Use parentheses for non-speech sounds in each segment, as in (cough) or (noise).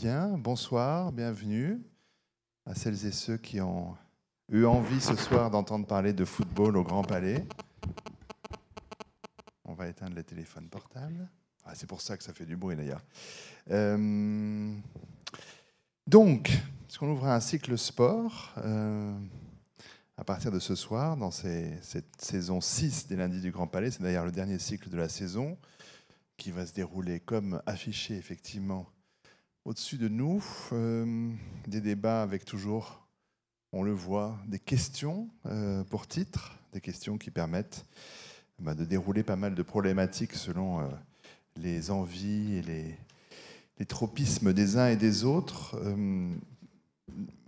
Bien, bonsoir, bienvenue à celles et ceux qui ont eu envie ce soir d'entendre parler de football au Grand Palais. On va éteindre les téléphones portables. Ah, c'est pour ça que ça fait du bruit d'ailleurs. Euh, donc, est-ce qu'on ouvre un cycle sport euh, à partir de ce soir, dans cette saison 6 des lundis du Grand Palais. C'est d'ailleurs le dernier cycle de la saison qui va se dérouler comme affiché effectivement au-dessus de nous. Euh, des débats avec toujours, on le voit, des questions euh, pour titre, des questions qui permettent bah, de dérouler pas mal de problématiques selon euh, les envies et les, les, tropismes des uns et des autres.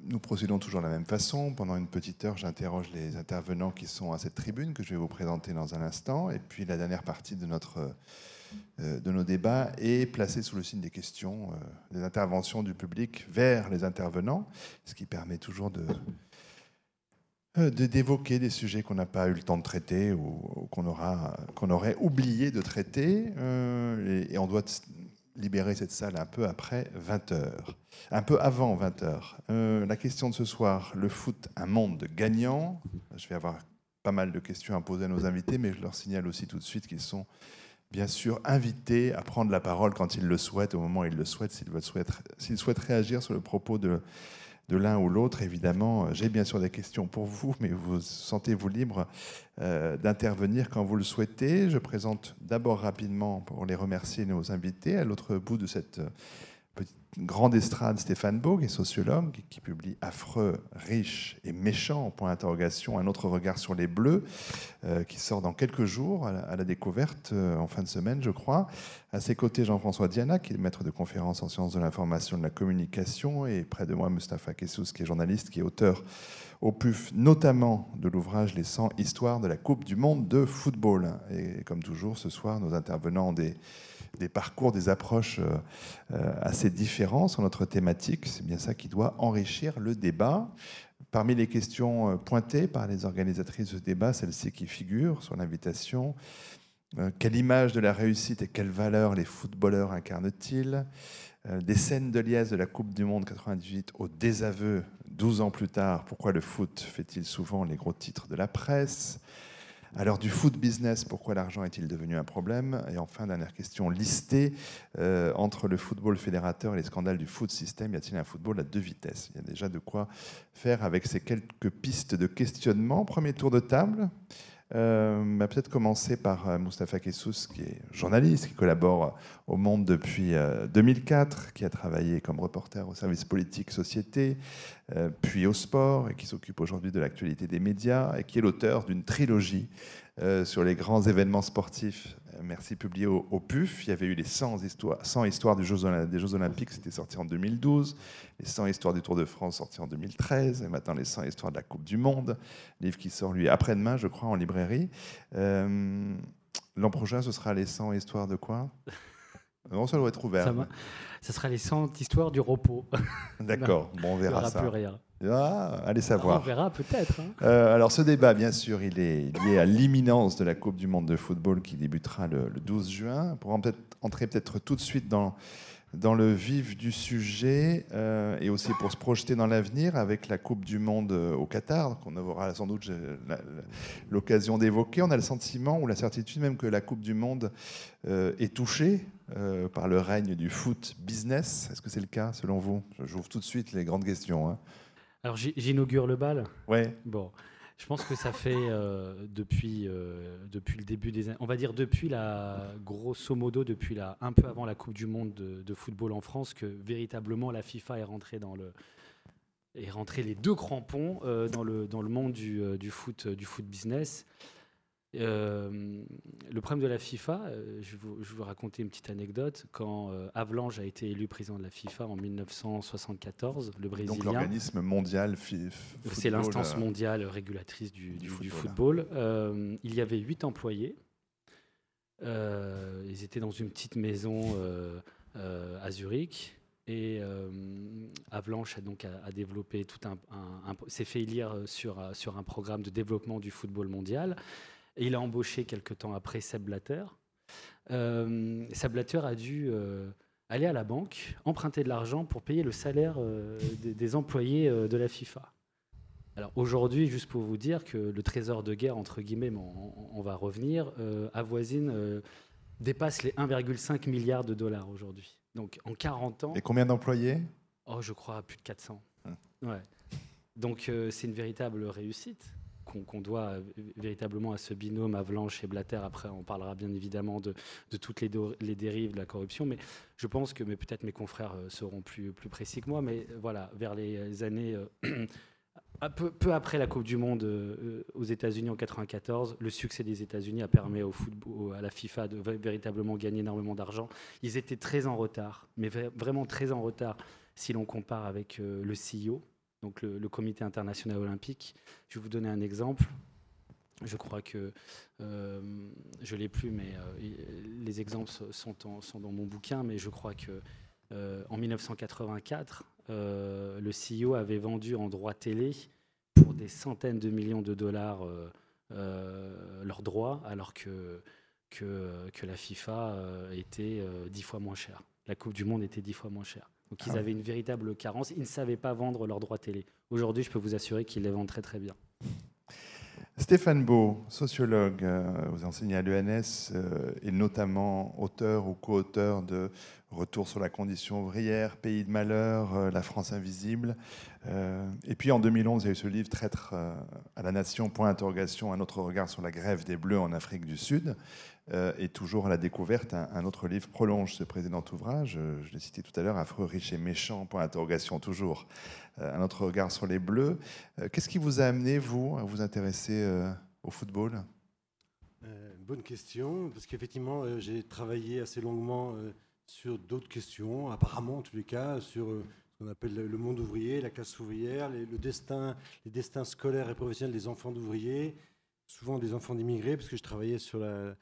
nous procédons toujours de la même façon. Pendant une petite heure, j'interroge les intervenants qui sont à cette tribune que je vais vous présenter dans un instant. Et puis la dernière partie de notre de nos débats et placé sous le signe des questions, euh, des interventions du public vers les intervenants, ce qui permet toujours de euh, d'évoquer des sujets qu'on n'a pas eu le temps de traiter ou, qu'on aura qu'on aurait oublié de traiter et, on doit libérer cette salle un peu après 20 h un peu avant 20 h la question de ce soir le foot un monde gagnant. Je vais avoir pas mal de questions à poser à nos invités mais je leur signale aussi tout de suite qu'ils sont bien sûr invité à prendre la parole quand il le souhaite, au moment où il le souhaite, s'il souhaite, réagir sur le propos de, l'un ou l'autre. Évidemment, j'ai bien sûr des questions pour vous, mais vous sentez-vous libre euh, d'intervenir quand vous le souhaitez. Je présente d'abord rapidement, pour les remercier, nos invités à l'autre bout de cette grande estrade Stéphane Bogue, sociologue, qui publie Affreux, riche et méchant, point d'interrogation, un autre regard sur les bleus, euh, qui sort dans quelques jours à la, découverte, euh, en fin de semaine, je crois. À ses côtés, Jean-François Diana, qui est maître de conférence en sciences de l'information et de la communication, et près de moi, Mustapha Kessous, qui est journaliste, qui est auteur au PUF, notamment de l'ouvrage Les 100 histoires de la Coupe du Monde de football. Et comme toujours, ce soir, nos intervenants des des parcours, des approches euh, euh, assez différents sur notre thématique. C'est bien ça qui doit enrichir le débat. Parmi les questions euh, pointées par les organisatrices de ce débat, celle-ci qui figure sur l'invitation, quelle image de la réussite et quelle valeur les footballeurs incarnent-ils? Des scènes de liesse de la Coupe du Monde 98 au désaveu 12 ans plus tard, pourquoi le foot fait-il souvent les gros titres de la presse? Alors du foot business, pourquoi l'argent est-il devenu un problème? Et enfin, dernière question listée, euh, entre le football fédérateur et les scandales du foot système, y a-t-il un football à deux vitesses? Il y a déjà de quoi faire avec ces quelques pistes de questionnement. Premier tour de table. Euh, va peut-être commencer par euh, Moustapha Kessous, qui est journaliste, qui collabore au Monde depuis 2004, euh, qui a travaillé comme reporter au service politique société, puis au sport, et qui s'occupe aujourd'hui de l'actualité des médias, et qui est l'auteur d'une trilogie sur les grands événements sportifs merci, publié au, PUF. Il y avait eu les 100 histoires, 100 histoires des Jeux, Olympiques, c'était sorti en 2012. Les 100 histoires du Tour de France, sorti en 2013. Et maintenant, les 100 histoires de la Coupe du Monde. Livre qui sort, lui, après-demain, je crois, en librairie. Euh, l'an prochain, ce sera les 100 histoires de quoi? (laughs) Non, ça doit être ouvert. Ça, ça sera les 100 histoires du repos. D'accord, bon, on verra ça. Plus rien. Ah, allez savoir. on verra peut-être. Hein. Euh, alors ce débat, bien sûr, il est lié à l'imminence de la Coupe du Monde de football qui débutera le, 12 juin. Pour peut entrer peut-être tout de suite dans, dans le vif du sujet euh, et aussi pour se projeter dans l'avenir avec la Coupe du Monde euh, au Qatar, qu'on aura sans doute l'occasion d'évoquer. On a le sentiment ou la certitude même que la Coupe du Monde est touchée par le règne du foot business. Est-ce que c'est le cas selon vous? J'ouvre tout de suite les grandes questions. Hein. Alors j'inaugure le bal. Ouais. Bon, je pense que ça fait euh, depuis euh, depuis le début des, on va dire depuis la grosso modo depuis la un peu avant la Coupe du Monde de, football en France que véritablement la FIFA est rentrée dans le est rentrée les deux crampons euh, dans le dans le monde du, du foot du foot business. Euh, le problème de la FIFA, euh, je, vais vous, raconter une petite anecdote. Quand euh, Avalanche a été élu président de la FIFA en 1974, le Brésilien. Donc l'organisme mondial. C'est l'instance mondiale régulatrice du, football. il y avait huit employés. ils étaient dans une petite maison à Zurich. Et Avalanche a donc a, développé tout un, s'est fait élire sur, sur un programme de développement du football mondial. Et il a embauché quelque temps après Seb Blatter. Euh, Seb Blatter a dû, euh, aller à la banque, emprunter de l'argent pour payer le salaire des, employés de la FIFA. Alors aujourd'hui, juste pour vous dire que le trésor de guerre, entre guillemets, on, va revenir, avoisine, dépasse les 1,5 milliard de dollars aujourd'hui. Donc en 40 ans. Et combien d'employés? Oh, je crois plus de 400. Hum. Ouais. Donc c'est une véritable réussite qu'on doit euh, véritablement à ce binôme Avalanche et Blatter. Après, on parlera bien évidemment de, toutes les, dérives de la corruption, mais je pense que peut-être mes confrères euh, seront plus, plus précis que moi, mais euh, voilà, vers les années... (clears throat) peu, peu, après la Coupe du Monde aux États-Unis en 94, le succès des États-Unis a permis au football, à la FIFA de véritablement gagner énormément d'argent. Ils étaient très en retard, mais vraiment très en retard si l'on compare avec le CEO, donc le, Comité international olympique. Je vais vous donner un exemple. Je crois que euh, je l'ai plus, mais euh, les exemples sont, sont, dans mon bouquin. Mais je crois que euh, en 1984, euh, le CEO avait vendu en droit télé pour des centaines de millions de dollars leurs droits, alors que, que, que la FIFA était dix fois moins chère. La Coupe du Monde était dix fois moins chère. Donc ils ah avaient une véritable carence. Ils ne savaient pas vendre leurs droits télé. Aujourd'hui, je peux vous assurer qu'ils les vendent très très bien. Stéphane Beau, sociologue, euh, vous enseignez à l'ENS euh, et notamment auteur ou co-auteur de Retour sur la condition ouvrière, Pays de malheur, euh, La France invisible. et puis en 2011, il y a eu ce livre Traître à la nation, point d'interrogation, un autre regard sur la grève des Bleus en Afrique du Sud. Et toujours à la découverte, un, autre livre prolonge ce précédent ouvrage. Je l'ai cité tout à l'heure, Affreux, riche et méchant, point d'interrogation toujours. Euh, un autre regard sur les Bleus. Euh, qu'est-ce qui vous a amené, vous, à vous intéresser euh, au football? Bonne question, parce qu'effectivement, j'ai travaillé assez longuement sur d'autres questions, apparemment en tous les cas, sur ce qu'on appelle le monde ouvrier, la classe ouvrière, le destin, les destins scolaires et professionnels des enfants d'ouvriers, souvent des enfants d'immigrés, parce que je travaillais sur la,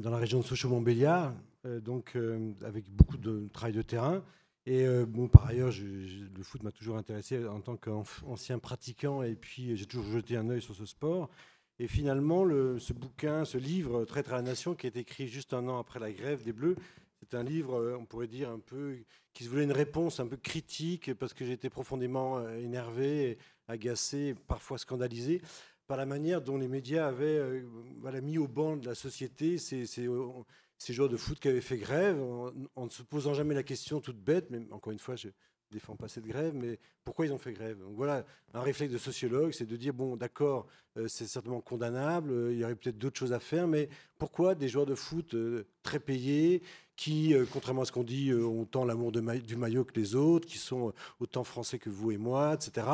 dans la région de Sochaux-Montbéliard, donc avec beaucoup de travail de terrain. Et euh, bon, par ailleurs, le foot m'a toujours intéressé en tant qu'ancien pratiquant, et puis j'ai toujours jeté un œil sur ce sport. Et finalement, le, ce bouquin, ce livre, Traître à la Nation, qui est écrit juste un an après la grève des Bleus, c'est un livre, euh, on pourrait dire, un peu qui se voulait une réponse un peu critique, parce que j'étais profondément euh, énervé, agacé, parfois scandalisé par la manière dont les médias avaient voilà, mis au banc de la société ces, ces joueurs de foot qui avaient fait grève, en, ne se posant jamais la question toute bête, mais encore une fois, je ne défends pas cette grève, mais pourquoi ils ont fait grève? Donc voilà, un réflexe de sociologue, c'est de dire, bon, d'accord, euh, c'est certainement condamnable, euh, il y aurait peut-être d'autres choses à faire, mais pourquoi des joueurs de foot euh, très payés, qui, contrairement à ce qu'on dit, ont tant l'amour du maillot que les autres, qui sont autant français que vous et moi, etc.,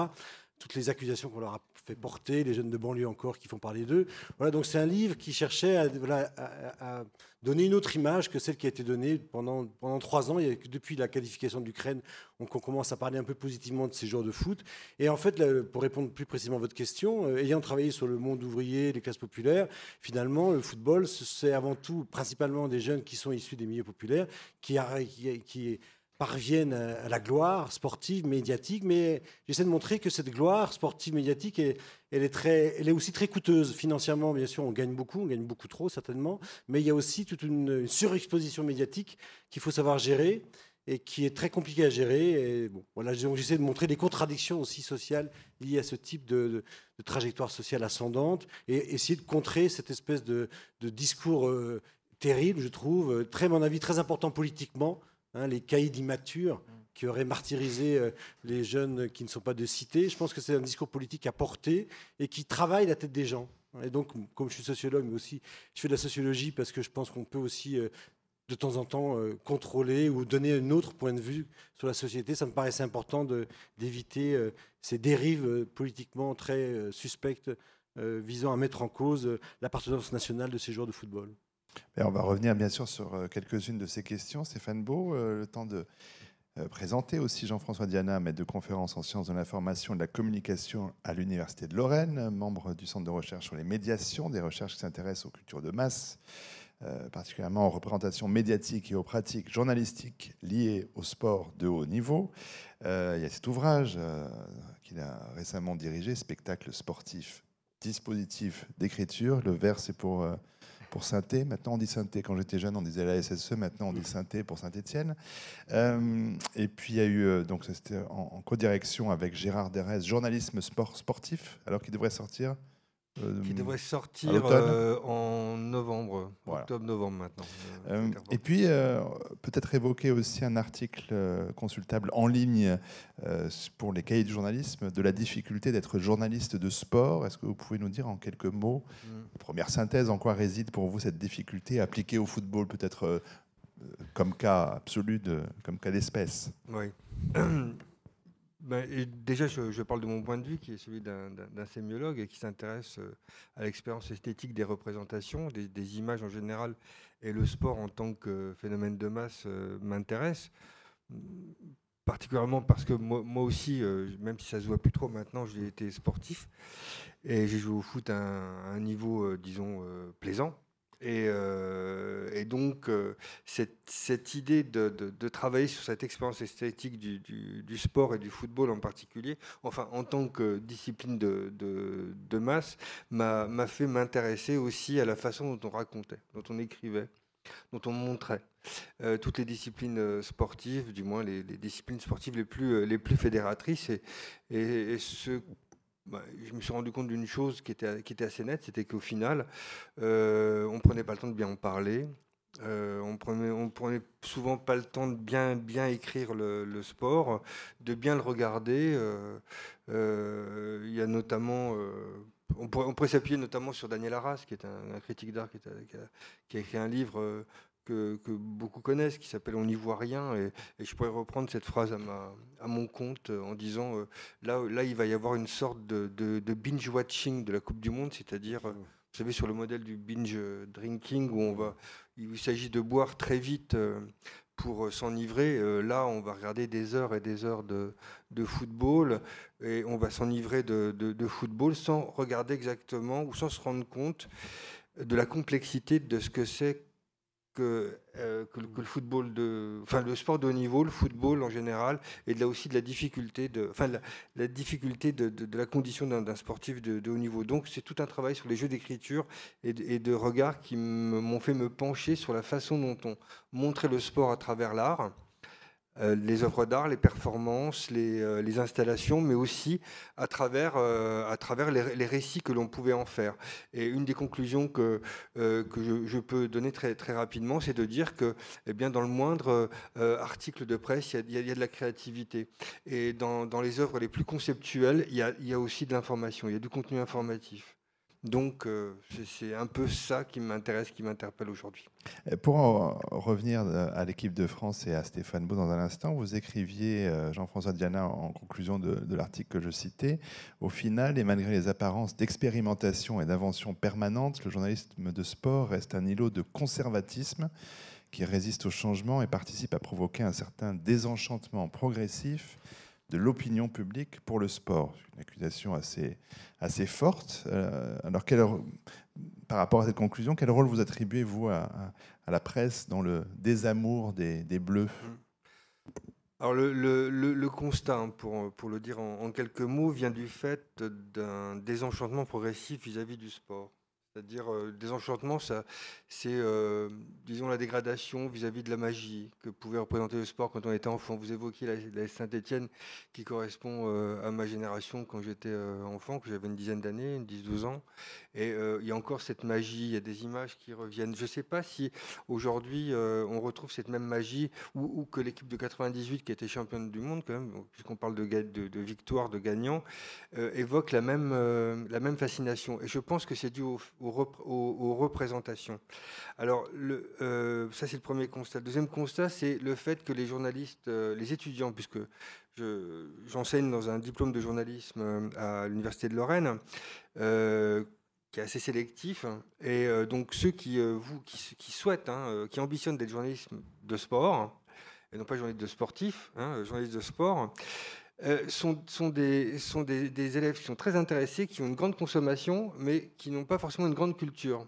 toutes les accusations qu'on leur a fait porter, les jeunes de banlieue encore qui font parler d'eux. Voilà, donc c'est un livre qui cherchait à, donner une autre image que celle qui a été donnée pendant, pendant trois ans. Depuis la qualification de l'Ukraine, on, commence à parler un peu positivement de ces joueurs de foot. Et en fait, pour répondre plus précisément à votre question, euh, ayant travaillé sur le monde ouvrier, les classes populaires, finalement, le football, c'est avant tout principalement des jeunes qui sont issus des milieux populaires, qui, qui, qui parviennent à la gloire sportive, médiatique, mais j'essaie de montrer que cette gloire sportive, médiatique, elle, est elle est aussi très coûteuse. Financièrement, bien sûr, on gagne beaucoup, on gagne beaucoup trop, certainement, mais il y a aussi toute une, surexposition médiatique qu'il faut savoir gérer et qui est très compliquée à gérer. Et bon, voilà, j'essaie de montrer des contradictions aussi sociales liées à ce type de, trajectoire sociale ascendante et essayer de contrer cette espèce de, discours euh, terrible, je trouve, très, à mon avis, très important politiquement, Hein, les caïds immatures qui auraient martyrisé euh, les jeunes qui ne sont pas de cité. Je pense que c'est un discours politique à porter et qui travaille la tête des gens. Et donc, comme je suis sociologue, mais aussi je fais de la sociologie parce que je pense qu'on peut aussi euh, de temps en temps euh, contrôler ou donner un autre point de vue sur la société. Ça me paraissait important d'éviter ces dérives politiquement très suspectes visant à mettre en cause l'appartenance nationale de ces joueurs de football on va revenir bien sûr sur euh, quelques-unes de ces questions. Stéphane Beau, euh, le temps de euh, présenter aussi Jean-François Diana, maître de conférence en sciences de l'information et de la communication à l'Université de Lorraine, membre du Centre de recherche sur les médiations, des recherches qui s'intéressent aux cultures de masse, particulièrement aux représentations médiatiques et aux pratiques journalistiques liées au sport de haut niveau. il y a cet ouvrage qu'il a récemment dirigé, Spectacle sportif, dispositif d'écriture. Le vers, c'est pour pour Maintenant, on dit saint Quand j'étais jeune, on disait la SSE. Maintenant, on dit saint pour Saint-Étienne. et puis, il y a eu, donc, c'était en, en co-direction avec Gérard Derès, journalisme sport sportif, alors qu'il devrait sortir euh, qui devrait sortir euh, en novembre, octobre-novembre maintenant. Euh, et puis, peut-être évoquer aussi un article consultable en ligne pour les cahiers du journalisme de la difficulté d'être journaliste de sport. Est-ce que vous pouvez nous dire en quelques mots, mm. première synthèse, en quoi réside pour vous cette difficulté appliquée au football, peut-être comme cas absolu, de, comme cas d'espèce? Oui. Ben, déjà, je, parle de mon point de vue, qui est celui d'un sémiologue et qui s'intéresse euh, à l'expérience esthétique des représentations, des, images en général, et le sport en tant que phénomène de masse euh, m'intéresse. Particulièrement parce que moi, aussi, euh, même si ça se voit plus trop maintenant, j'ai été sportif et j'ai joué au foot à un niveau, disons, plaisant. Euh, et, donc, euh, cette, idée de, travailler sur cette expérience esthétique du, sport et du football en particulier, enfin en tant que discipline de, masse, m'a fait m'intéresser aussi à la façon dont on racontait, dont on écrivait, dont on montrait. Euh, toutes les disciplines sportives, du moins les, disciplines sportives les plus, fédératrices. Et, ce je me suis rendu compte d'une chose qui était, assez nette, c'était qu'au final, euh, on ne prenait pas le temps de bien en parler. Euh, on prenait, prenait souvent pas le temps de bien, écrire le, sport, de bien le regarder. Euh, y a notamment, on pourrait, s'appuyer notamment sur Daniel Arras, qui est un, critique d'art qui, a écrit un livre que, beaucoup connaissent, qui s'appelle On n'y voit rien. Et, je pourrais reprendre cette phrase à, ma, à mon compte euh, en disant euh, là, là, il va y avoir une sorte de, binge-watching de la Coupe du Monde, c'est-à-dire, euh, vous savez, sur le modèle du binge-drinking, où on va, il s'agit de boire très vite pour s'enivrer. là, on va regarder des heures et des heures de, de football et on va s'enivrer de, de, football sans regarder exactement ou sans se rendre compte de la complexité de ce que c'est que, euh, que, le football de, enfin le sport de haut niveau, le football en général, et là aussi de la difficulté de, enfin la, difficulté de, de, la condition d'un sportif de, haut niveau. Donc c'est tout un travail sur les jeux d'écriture et, et, de regard qui m'ont fait me pencher sur la façon dont on montrait le sport à travers l'art les œuvres d'art, les performances, les, euh, installations, mais aussi à travers, euh, à travers les, récits que l'on pouvait en faire. Et une des conclusions que, que je, peux donner très, très rapidement, c'est de dire que eh bien, dans le moindre article de presse, il y, a, de la créativité. Et dans, dans, les œuvres les plus conceptuelles, il y a, il y a aussi de l'information, il y a du contenu informatif. Donc, euh, c'est un peu ça qui m'intéresse, qui m'interpelle aujourd'hui. Pour en revenir à l'équipe de France et à Stéphane Beau dans un instant, vous écriviez, euh, Jean-François Diana, en conclusion de, l'article que je citais, au final, et malgré les apparences d'expérimentation et d'invention permanente, le journalisme de sport reste un îlot de conservatisme qui résiste au changement et participe à provoquer un certain désenchantement progressif de l'opinion publique pour le sport. Une accusation assez, assez forte. Euh, alors, par rapport à cette conclusion, quel rôle vous attribuez, vous, à, la presse dans le désamour des, Bleus? Alors le, le, constat, hein, pour, pour, le dire en, quelques mots, vient du fait d'un désenchantement progressif vis-à-vis du sport. C'est-à-dire, euh, désenchantement, ça, c'est, euh, disons, la dégradation vis-à-vis de la magie que pouvait représenter le sport quand on était enfant. Vous évoquiez la, Saint-Étienne qui correspond euh, à ma génération quand j'étais enfant, que j'avais une dizaine d'années, une 10-12 ans. Et il y a encore cette magie, il y a des images qui reviennent. Je ne sais pas si aujourd'hui on retrouve cette même magie ou, que l'équipe de 98 qui était championne du monde, quand même, puisqu'on parle de, victoire, de gagnant, évoque la même, la même fascination. Et je pense que c'est dû au aux, représentations. Alors, le, euh, ça c'est le premier constat. Deuxième constat, c'est le fait que les journalistes, euh, les étudiants, puisque j'enseigne dans un diplôme de journalisme euh, à l'Université de Lorraine, qui est assez sélectif, et donc ceux qui, vous, qui, souhaitent, hein, qui ambitionnent d'être journalistes de sport, et non pas journalistes de sportifs, hein, journalistes de sport, sont, sont, des, sont des, élèves qui sont très intéressés, qui ont une grande consommation, mais qui n'ont pas forcément une grande culture.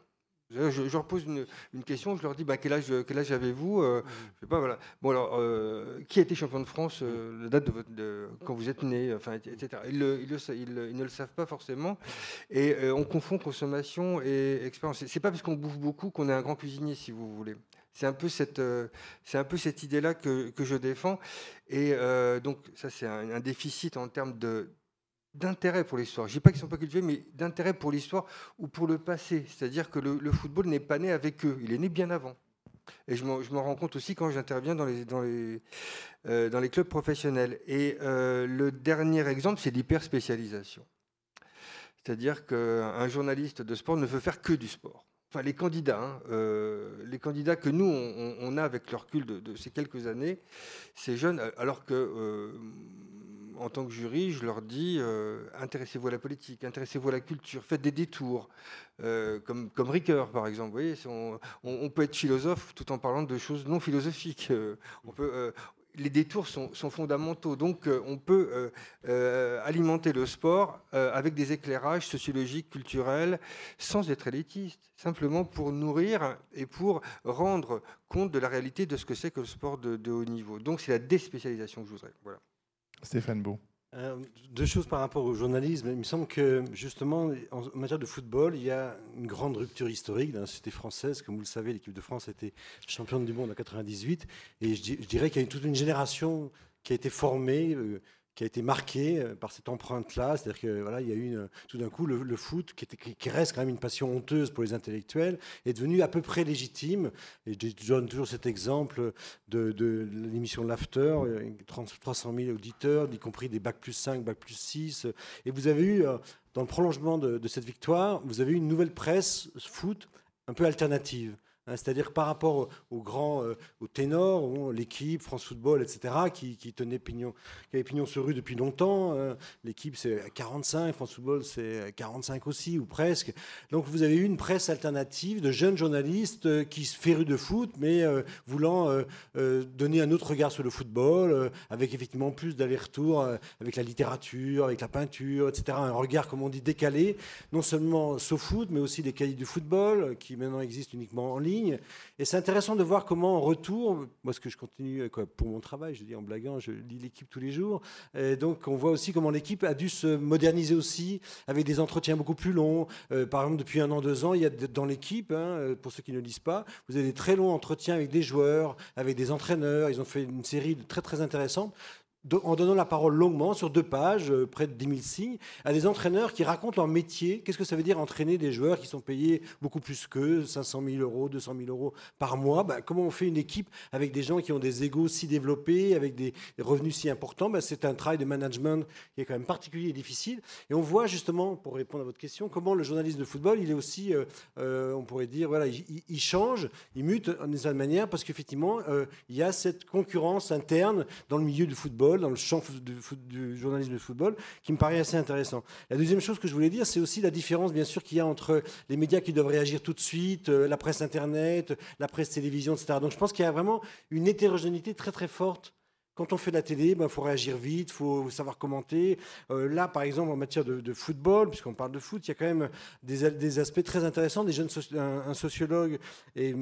Je, je leur pose une, question, je leur dis bah, quel âge, quel âge avez-vous euh, Je sais pas, voilà. Bon, alors, euh, qui a été champion de France euh, La date de, votre, de, quand vous êtes né, enfin, etc. Ils, le, ils, le, ils, ne le savent pas forcément. Et on confond consommation et expérience. C'est pas parce qu'on bouffe beaucoup qu'on est un grand cuisinier, si vous voulez. C'est un peu cette, c'est un peu cette idée-là que, je défends. Et donc, ça, c'est un, déficit en termes de d'intérêt pour l'histoire. Je ne dis pas qu'ils ne sont pas cultivés, mais d'intérêt pour l'histoire ou pour le passé. C'est-à-dire que le, football n'est pas né avec eux, il est né bien avant. Et je m'en rends compte aussi quand j'interviens dans les, euh, clubs professionnels. Et euh, le dernier exemple, c'est l'hyperspécialisation. C'est-à-dire qu'un journaliste de sport ne veut faire que du sport. Les candidats, hein, euh, les candidats que nous, on, a avec le recul de, ces quelques années, ces jeunes, alors que en tant que jury, je leur dis euh, intéressez-vous à la politique, intéressez-vous à la culture, faites des détours, euh, comme, comme Ricoeur par exemple. Vous voyez, on, peut être philosophe tout en parlant de choses non philosophiques. Euh, on peut, les détours sont, fondamentaux. Donc, on peut alimenter le sport avec des éclairages sociologiques, culturels, sans être élitiste, simplement pour nourrir et pour rendre compte de la réalité de ce que c'est que le sport de, de haut niveau. Donc, c'est la déspécialisation que je voudrais. Voilà. Stéphane Beau. Euh, deux choses par rapport au journalisme. Il me semble que, justement, en matière de football, il y a une grande rupture historique dans la société française. Comme vous le savez, l'équipe de France été championne du monde en 98. Et je, dirais qu'il y a toute une génération qui a été formée, euh, qui a été marqué euh, par cette empreinte-là. C'est-à-dire que voilà, il y a eu tout d'un coup le, foot, qui, était, qui, reste quand même une passion honteuse pour les intellectuels, est devenu à peu près légitime. Et je donne toujours cet exemple de, de l'émission L'After, 300 000 auditeurs, y compris des bac plus 5, bac plus 6. Et vous avez eu, euh, dans le prolongement de, de cette victoire, vous avez eu une nouvelle presse foot un peu alternative. Hein, c'est-à-dire par rapport aux grands, euh, aux ténors, l'équipe, France Football, etc., qui, qui tenait pignon, qui avait pignon sur rue depuis longtemps. Hein. l'équipe, c'est 45, France Football, c'est 45 aussi, ou presque. Donc vous avez eu une presse alternative de jeunes journalistes euh, qui se férus de foot, mais euh, voulant donner un autre regard sur le football, avec effectivement plus d'aller-retour avec la littérature, avec la peinture, etc. Un regard, comme on dit, décalé, non seulement sur foot, mais aussi des cahiers du football, qui maintenant existent uniquement en ligne et c'est intéressant de voir comment en retour, moi ce que je continue quoi, pour mon travail, je dis en blaguant, je lis l'équipe tous les jours. Donc on voit aussi comment l'équipe a dû se moderniser aussi avec des entretiens beaucoup plus longs. Euh, par exemple, depuis un an, deux ans, il y a dans l'équipe, hein, euh, pour ceux qui ne lisent pas, vous avez des très longs entretiens avec des joueurs, avec des entraîneurs. Ils ont fait une série très très intéressante en donnant la parole longuement sur deux pages, euh, près de 10 000 signes, à des entraîneurs qui racontent leur métier. Qu'est-ce que ça veut dire entraîner des joueurs qui sont payés beaucoup plus qu'eux, 500 000 euros, 200 000 euros par mois? Bah, Comment on fait une équipe avec des gens qui ont des égaux si développés, avec des revenus si importants? Bah, C'est un travail de management qui est quand même particulier et difficile. Et on voit justement, pour répondre à votre question, comment le journaliste de football, il est aussi, euh, euh, on pourrait dire, voilà, il, change, il mute d'une certaine manière, parce qu'effectivement, il y a cette concurrence interne dans le milieu du football dans le champ du, journalisme de football, qui me paraît assez intéressant. La deuxième chose que je voulais dire, c'est aussi la différence, bien sûr, qu'il y a entre les médias qui doivent réagir tout de suite, euh, la presse Internet, la presse télévision, etc. Donc je pense qu'il y a vraiment une hétérogénéité très très forte quand on fait de la télé, il ben, faut réagir vite, il faut savoir commenter. Euh, là, par exemple, en matière de, football, puisqu'on parle de foot, il y a quand même des, aspects très intéressants. Des jeunes un, sociologue et,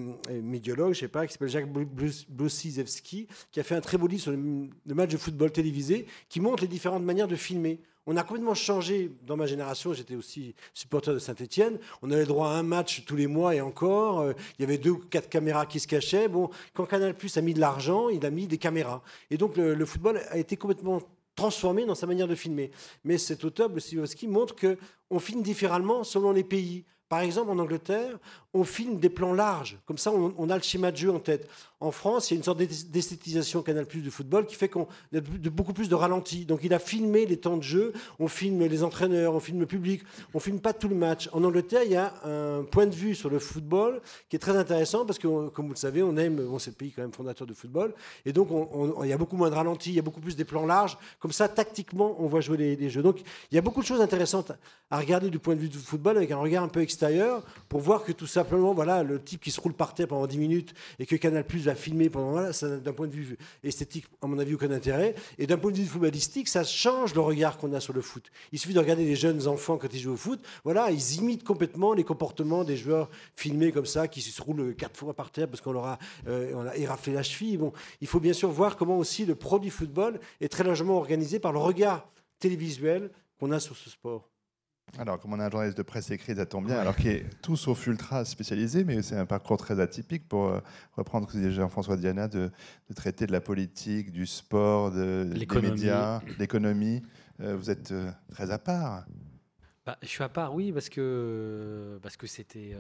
médiologue, je sais pas, qui s'appelle Jacques Blosizewski, qui a fait un très beau livre sur le match de football télévisé, qui montre les différentes manières de filmer. On a complètement changé dans ma génération. J'étais aussi supporter de Saint-Etienne. On avait droit à un match tous les mois et encore. Euh, il y avait deux ou quatre caméras qui se cachaient. Bon, quand Canal Plus a mis de l'argent, il a mis des caméras. Et donc le, football a été complètement transformé dans sa manière de filmer. Mais cet auteur, Blesivowski, montre qu'on filme différemment selon les pays. Par exemple, en Angleterre, on filme des plans larges. Comme ça, on, a le schéma de jeu en tête. En France, il y a une sorte d'esthétisation Canal Plus du football qui fait qu'on a beaucoup plus de ralenti. Donc, il a filmé les temps de jeu, on filme les entraîneurs, on filme le public, on filme pas tout le match. En Angleterre, il y a un point de vue sur le football qui est très intéressant parce que, comme vous le savez, on aime, bon, c'est le pays quand même fondateur de football, et donc il y a beaucoup moins de ralenti, il y a beaucoup plus des plans larges. Comme ça, tactiquement, on voit jouer les, les, jeux. Donc, il y a beaucoup de choses intéressantes à regarder du point de vue du football avec un regard un peu extérieur pour voir que tout simplement, voilà, le type qui se roule par terre pendant 10 minutes et que Canal Plus va filmer pendant, voilà, ça d'un point de vue esthétique, à mon avis, aucun intérêt. Et d'un point de vue footballistique, ça change le regard qu'on a sur le foot. Il suffit de regarder les jeunes enfants quand ils jouent au foot. Voilà, ils imitent complètement les comportements des joueurs filmés comme ça, qui se roulent quatre fois par terre parce qu'on leur a, euh, on a éraflé la cheville. Bon, il faut bien sûr voir comment aussi le produit football est très largement organisé par le regard télévisuel qu'on a sur ce sport. Alors, comme on a un journaliste de presse écrit, ça tombe bien, alors qu'il est tout sauf ultra spécialisé, mais c'est un parcours très atypique pour euh, reprendre ce que disait Jean-François Diana, de, de, traiter de la politique, du sport, de, des médias, l'économie. Euh, vous êtes euh, très à part. Bah, je suis à part, oui, parce que parce que c'était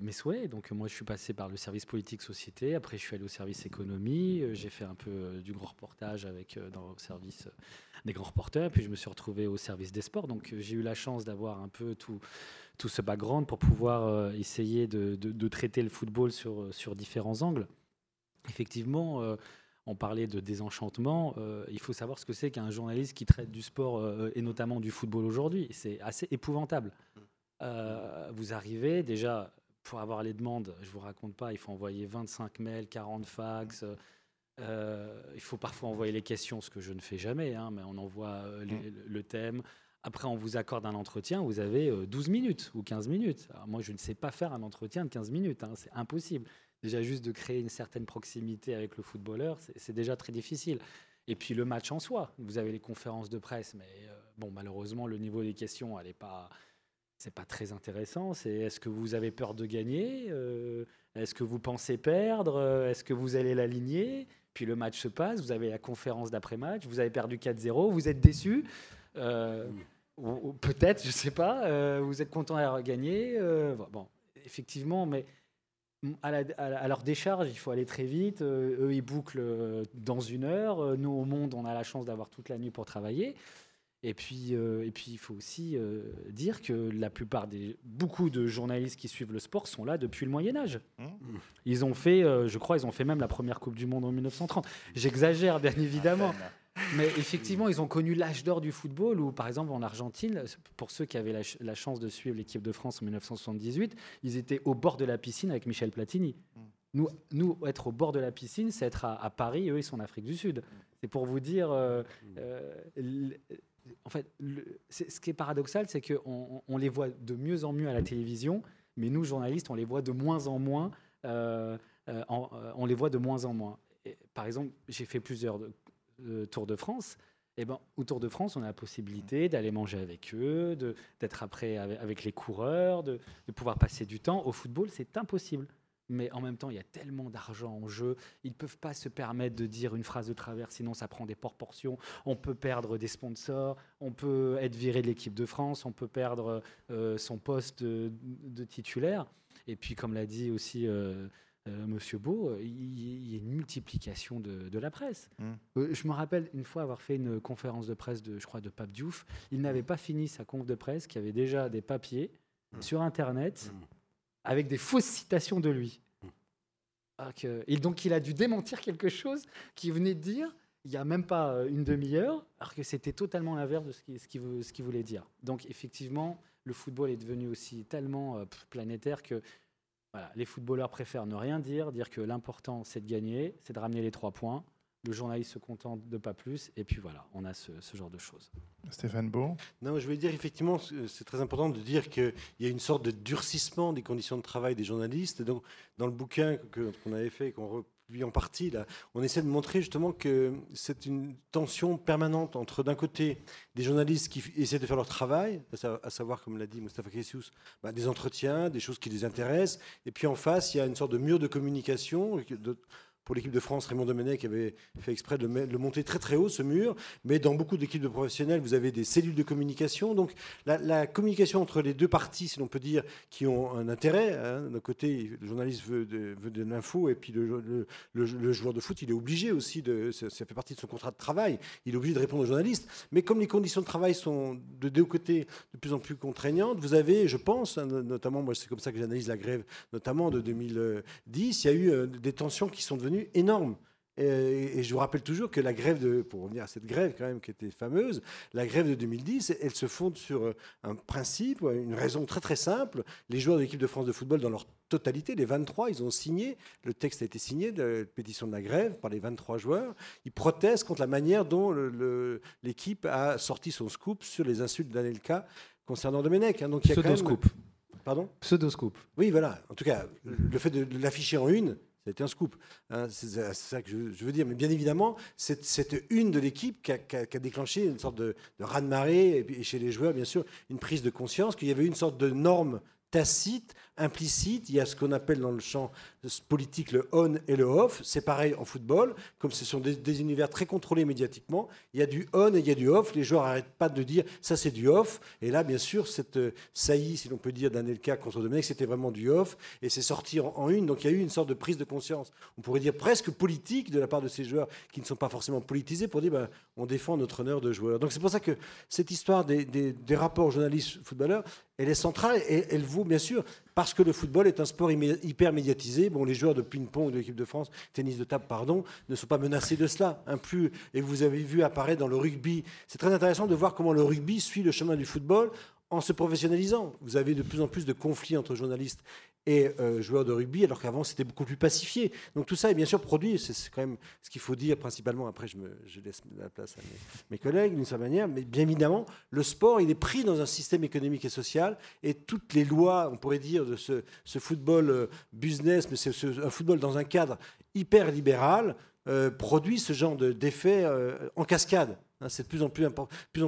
mes souhaits. Donc moi, je suis passé par le service politique société. Après, je suis allé au service économie. J'ai fait un peu du grand reportage avec dans le service des grands reporters. Puis je me suis retrouvé au service des sports. Donc j'ai eu la chance d'avoir un peu tout, tout ce background pour pouvoir euh, essayer de, de, traiter le football sur, sur différents angles. Effectivement, euh, on parlait de désenchantement. Euh, il faut savoir ce que c'est qu'un journaliste qui traite du sport et notamment du football aujourd'hui. C'est assez épouvantable. vous arrivez déjà pour avoir les demandes, je vous raconte pas, il faut envoyer 25 mails, 40 fax. Euh, il faut parfois envoyer les questions, ce que je ne fais jamais, hein, mais on envoie euh, mm. le, thème. Après, on vous accorde un entretien, vous avez 12 euh, minutes ou 15 minutes. moi, je ne sais pas faire un entretien de 15 minutes, hein, c'est impossible. Déjà, juste de créer une certaine proximité avec le footballeur, c'est déjà très difficile. Et puis le match en soi, vous avez les conférences de presse, mais bon, malheureusement, le niveau des questions, elle n'est pas, c'est pas très intéressant. C'est est-ce que vous avez peur de gagner Est-ce que vous pensez perdre Est-ce que vous allez l'aligner? Puis le match se passe, vous avez la conférence d'après-match, vous avez perdu 4-0, vous êtes déçu. Euh, ou, peut-être, je sais pas, euh, vous êtes content d'avoir gagné. Euh, bon, effectivement, mais à, leur décharge, il faut aller très vite. eux, ils bouclent dans une heure. Nous, au monde, on a la chance d'avoir toute la nuit pour travailler. Et puis, et puis, il faut aussi dire que la plupart des beaucoup de journalistes qui suivent le sport sont là depuis le Moyen Âge. Mmh. Ils ont fait, je crois, ils ont fait même la première Coupe du Monde en 1930. J'exagère bien évidemment, mais effectivement, ils ont connu l'âge d'or du football. Où, par exemple, en Argentine, pour ceux qui avaient la, chance de suivre l'équipe de France en 1978, ils étaient au bord de la piscine avec Michel Platini. Mmh. Nous, nous, être au bord de la piscine, c'est être à, Paris. Eux, ils sont en Afrique du Sud. C'est pour vous dire. Euh, euh, en fait, ce qui est paradoxal, c'est qu'on on les voit de mieux en mieux à la télévision, mais nous, journalistes, on les voit de moins en moins. Euh, on les voit de moins en moins. par exemple, j'ai fait plusieurs tours de France. Et eh ben, au Tour de France, on a la possibilité d'aller manger avec eux, d'être après avec, les coureurs, de, de pouvoir passer du temps. Au football, c'est impossible mais en même temps, il y a tellement d'argent en jeu, ils ne peuvent pas se permettre de dire une phrase de travers, sinon ça prend des proportions. On peut perdre des sponsors, on peut être viré de l'équipe de France, on peut perdre euh, son poste de, titulaire. Et puis, comme l'a dit aussi euh, euh, Monsieur Beau, il y, a une multiplication de, la presse. Mmh. je me rappelle une fois avoir fait une conférence de presse de, je crois, de Pape Diouf. Il n'avait pas fini sa conf de presse, qui avait déjà des papiers mmh. sur Internet. Mmh avec des fausses citations de lui. Ah, et donc il a dû démentir quelque chose qu'il venait de dire il n'y a même pas euh, une demi-heure, alors que c'était totalement l'inverse de ce qu'il voulait dire. Donc effectivement, le football est devenu aussi tellement euh, planétaire que les footballeurs préfèrent ne rien dire, dire que l'important c'est de gagner, c'est de ramener les trois points le journaliste se contente de pas plus, et puis voilà, on a ce, genre de choses. Stéphane Beau? Non, je voulais dire effectivement, c'est très important de dire qu'il y a une sorte de durcissement des conditions de travail des journalistes. Donc, dans le bouquin qu'on avait fait, qu'on en partie, on essaie de montrer justement que c'est une tension permanente entre, d'un côté, des journalistes qui essaient de faire leur travail, à savoir, comme l'a dit Mustafa Kessius, bah, des entretiens, des choses qui les intéressent, et puis en face, il y a une sorte de mur de communication. Pour l'équipe de France, Raymond Domenech avait fait exprès de monter très très haut, ce mur. Mais dans beaucoup d'équipes de professionnels, vous avez des cellules de communication. Donc la, communication entre les deux parties, si l'on peut dire, qui ont un intérêt. Hein, d'un côté, le journaliste veut de, l'info et puis le, le, joueur de foot, il est obligé aussi, de, ça, fait partie de son contrat de travail, il est obligé de répondre aux journalistes. Mais comme les conditions de travail sont de deux côtés de plus en plus contraignantes, vous avez, je pense, hein, notamment, moi c'est comme ça que j'analyse la grève, notamment de 2010, il y a eu euh, des tensions qui sont devenues énorme. Et, je vous rappelle toujours que la grève de, pour revenir à cette grève quand même qui était fameuse, la grève de 2010, elle se fonde sur un principe, une raison très très simple. Les joueurs de l'équipe de France de football, dans leur totalité, les 23, ils ont signé, le texte a été signé de la pétition de la grève par les 23 joueurs. Ils protestent contre la manière dont l'équipe a sorti son scoop sur les insultes d'Anelka concernant Domenech. Hein. Donc il y a Pseudo scoop. Pardon? Pseudo scoop. Oui, voilà. En tout cas, le fait de, l'afficher en une, été un scoop. Hein. c'est ça que je, veux dire. Mais bien évidemment, c'est une de l'équipe qui, a, déclenché une sorte de, de raz-de-marée, et, chez les joueurs, bien sûr, une prise de conscience qu'il y avait une sorte de norme tacite, implicite. Il y a ce qu'on appelle dans le champ politique le on et le off. C'est pareil en football, comme ce sont des, univers très contrôlés médiatiquement. Il y a du on et il y a du off. Les joueurs n'arrêtent pas de dire ça c'est du off. Et là, bien sûr, cette euh, saillie, si l'on peut dire, d'Anelka contre Domenech, c'était vraiment du off. Et c'est sorti en, une. Donc il y a eu une sorte de prise de conscience. On pourrait dire presque politique de la part de ces joueurs qui ne sont pas forcément politisés pour dire ben, on défend notre honneur de joueur. Donc c'est pour ça que cette histoire des, des rapports journalistes-footballeurs, elle est centrale et elle vaut bien sûr parce que le football est un sport hyper médiatisé. Bon, les joueurs de ping-pong de l'équipe de France, tennis de table, pardon, ne sont pas menacés de cela. Plus, et vous avez vu apparaître dans le rugby. C'est très intéressant de voir comment le rugby suit le chemin du football en se professionnalisant. Vous avez de plus en plus de conflits entre journalistes et euh, joueurs de rugby, alors qu'avant c'était beaucoup plus pacifié. Donc tout ça est bien sûr produit, c'est quand même ce qu'il faut dire principalement. Après, je, me, laisse la place à mes, collègues d'une certaine manière, mais bien évidemment, le sport, il est pris dans un système économique et social, et toutes les lois, on pourrait dire, de ce, ce football euh, business, mais c'est un football dans un cadre hyper libéral, euh, produit ce genre d'effet en cascade. Hein, c'est de plus en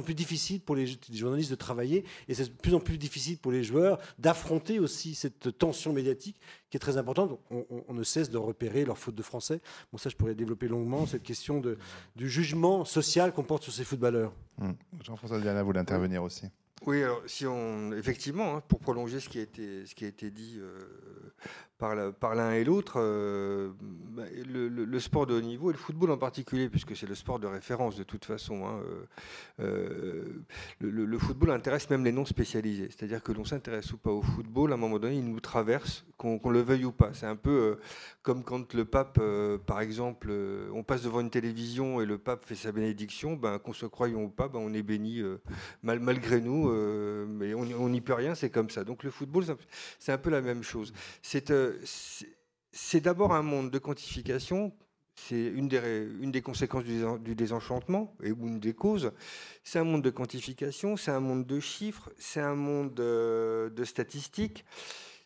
plus, difficile pour les, journalistes de travailler et c'est de plus en plus difficile pour les joueurs d'affronter aussi cette tension médiatique qui est très importante. On, ne cesse de repérer leurs fautes de français. Bon, ça, je pourrais développer longuement cette question de, du jugement social qu'on porte sur ces footballeurs. Mmh. Jean-François Diana voulait intervenir aussi? Oui, alors si on effectivement, hein, pour prolonger ce qui a été ce qui a été dit euh, par l'un et l'autre, euh, bah, le, sport de haut niveau et le football en particulier, puisque c'est le sport de référence de toute façon. Hein, euh, le, football intéresse même les non spécialisés, c'est-à-dire que l'on s'intéresse ou pas au football, à un moment donné, il nous traverse, qu'on le veuille ou pas. C'est un peu comme quand le pape, par exemple, on passe devant une télévision et le pape fait sa bénédiction, ben, qu'on se croyons ou pas, ben, on est béni mal, malgré nous. Euh, mais on n'y peut rien, c'est comme ça. Donc le football, c'est un peu la même chose. C'est euh, d'abord un monde de quantification. C'est une des, conséquences du, désenchantement et une des causes. C'est un monde de quantification, c'est un monde de chiffres, c'est un monde de, de statistiques,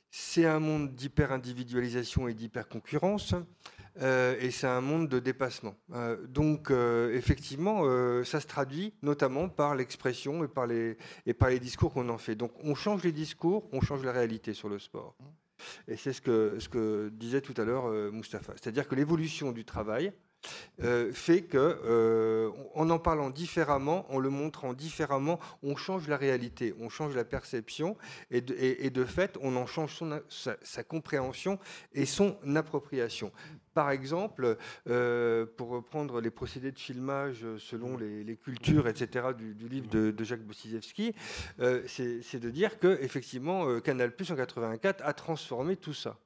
c'est un monde d'hyper-individualisation et d'hyper-concurrence. Euh, et c'est un monde de dépassement. Euh, donc, euh, effectivement, ça se traduit notamment par l'expression et, par les, et par les discours qu'on en fait. Donc, on change les discours, on change la réalité sur le sport. Et c'est ce que, ce que disait tout à l'heure Mustapha. C'est-à-dire que l'évolution du travail, euh, fait que euh, en en parlant différemment, en le montrant différemment, on change la réalité, on change la perception, et de, fait, on en change sa, compréhension et son appropriation. Par exemple, euh, pour reprendre les procédés de filmage selon les, cultures, etc., du, livre de, Jacques Bossizewski, c'est de dire que effectivement, Canal Plus en 84 a transformé tout ça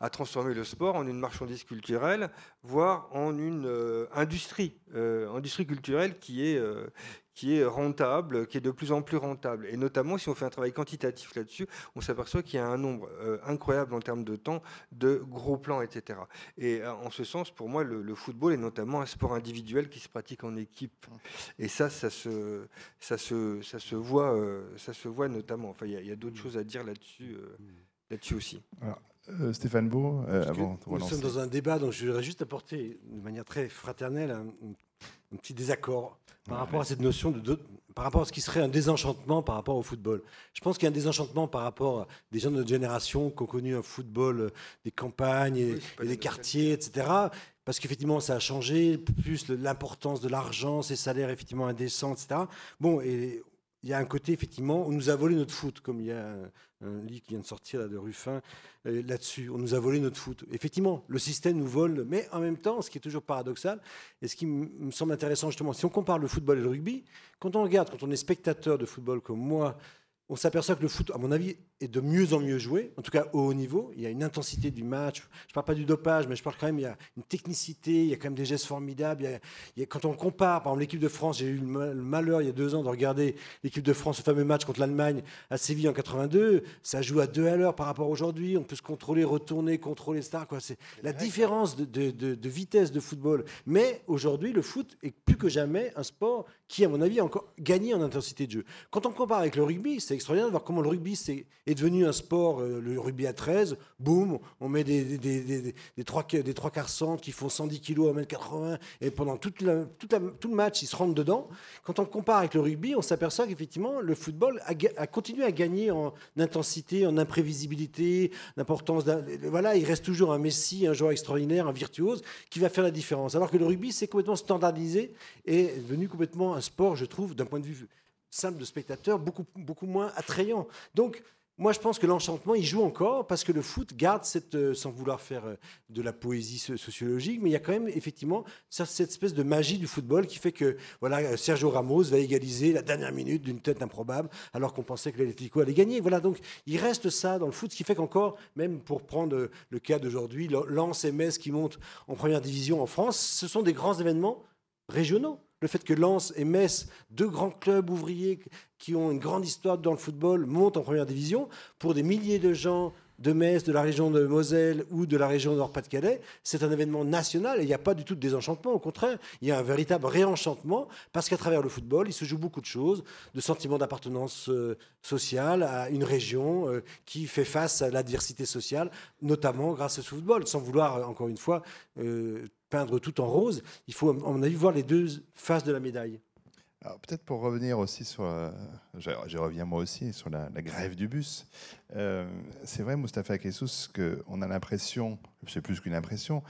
à transformer le sport en une marchandise culturelle, voire en une euh, industrie, euh, industrie culturelle qui est, euh, qui est rentable, qui est de plus en plus rentable. Et notamment, si on fait un travail quantitatif là-dessus, on s'aperçoit qu'il y a un nombre incroyable en termes de temps de gros plans, etc. Et en ce sens, pour moi, le, football est notamment un sport individuel qui se pratique en équipe. Et ça, ça se, ça se, ça se, voit, ça se voit notamment. Enfin, il y a, d'autres choses à dire là-dessus. là-dessus aussi. Euh, Stéphane Beau, euh, avant Nous sommes dans un débat, donc je voudrais juste apporter de manière très fraternelle un, petit désaccord par rapport à cette notion de, par rapport à ce qui serait un désenchantement par rapport au football. Je pense qu'il y a un désenchantement par rapport à des gens de notre génération qui ont connu un football euh, des campagnes et, des quartiers, etc. Parce qu'effectivement, ça a changé, plus l'importance de l'argent, ces salaires effectivement indécents, etc. Bon, et il y a un côté, effectivement, on nous a volé notre foot, comme il y a un, livre qui vient de sortir de Ruffin euh, là-dessus. On nous a volé notre foot. Effectivement, le système nous vole, mais en même temps, ce qui est toujours paradoxal, et ce qui me semble intéressant justement, si on compare le football et le rugby, quand on regarde, quand on est spectateur de football comme moi, on s'aperçoit que le foot, à mon avis, est de mieux en mieux joué, en tout cas au haut niveau. Il y a une intensité du match. Je ne parle pas du dopage, mais je parle quand même, il y a une technicité, il y a quand même des gestes formidables. Il y a, quand on compare, par exemple, l'équipe de France, j'ai eu le malheur il y a deux ans de regarder l'équipe de France, ce fameux match contre l'Allemagne à Séville en 82. Ça joue à deux à l'heure par rapport à aujourd'hui. On peut se contrôler, retourner, contrôler, ça. C'est la différence de, de, de vitesse de football. Mais aujourd'hui, le foot est plus que jamais un sport qui, à mon avis, a encore gagné en intensité de jeu. Quand on compare avec le rugby, c'est extraordinaire de voir comment le rugby est, est devenu un sport, euh, le rugby à 13, boum, on met des, des, des, des, trois, des trois quarts centres qui font 110 kg à 1m80, et pendant tout le match, ils se rentrent dedans. Quand on compare avec le rugby, on s'aperçoit qu'effectivement, le football a, continué à gagner en intensité, en imprévisibilité, l'importance Voilà, il reste toujours un Messi, un joueur extraordinaire, un virtuose, qui va faire la différence. Alors que le rugby, c'est complètement standardisé et est devenu complètement un sport, je trouve, d'un point de vue simple de spectateur, beaucoup, beaucoup moins attrayant. Donc, moi, je pense que l'enchantement, il joue encore parce que le foot garde cette, euh, sans vouloir faire euh, de la poésie sociologique, mais il y a quand même effectivement cette espèce de magie du football qui fait que voilà, euh, Sergio Ramos va égaliser la dernière minute d'une tête improbable alors qu'on pensait que l'Atlético allait gagner. Voilà, donc il reste ça dans le foot, ce qui fait qu'encore, même pour prendre le cas d'aujourd'hui, Lens et Metz qui montent en première division en France, ce sont des grands événements régionaux le fait que Lens et Metz, deux grands clubs ouvriers qui ont une grande histoire dans le football, montent en première division, pour des milliers de gens de Metz, de la région de Moselle ou de la région de Nord-Pas-de-Calais, c'est un événement national et il n'y a pas du tout de désenchantement. Au contraire, il y a un véritable réenchantement parce qu'à travers le football, il se joue beaucoup de choses, de sentiments d'appartenance euh, sociale à une région euh, qui fait face à l'adversité sociale, notamment grâce au football, sans vouloir, euh, encore une fois, peindre tout en rose. Il faut, à mon avis, voir les deux faces de la médaille. Peut-être pour revenir aussi sur, je, reviens moi aussi sur la, grève du bus. Euh, c'est vrai, Mustapha Kessous, qu'on a l'impression, c'est plus qu'une impression,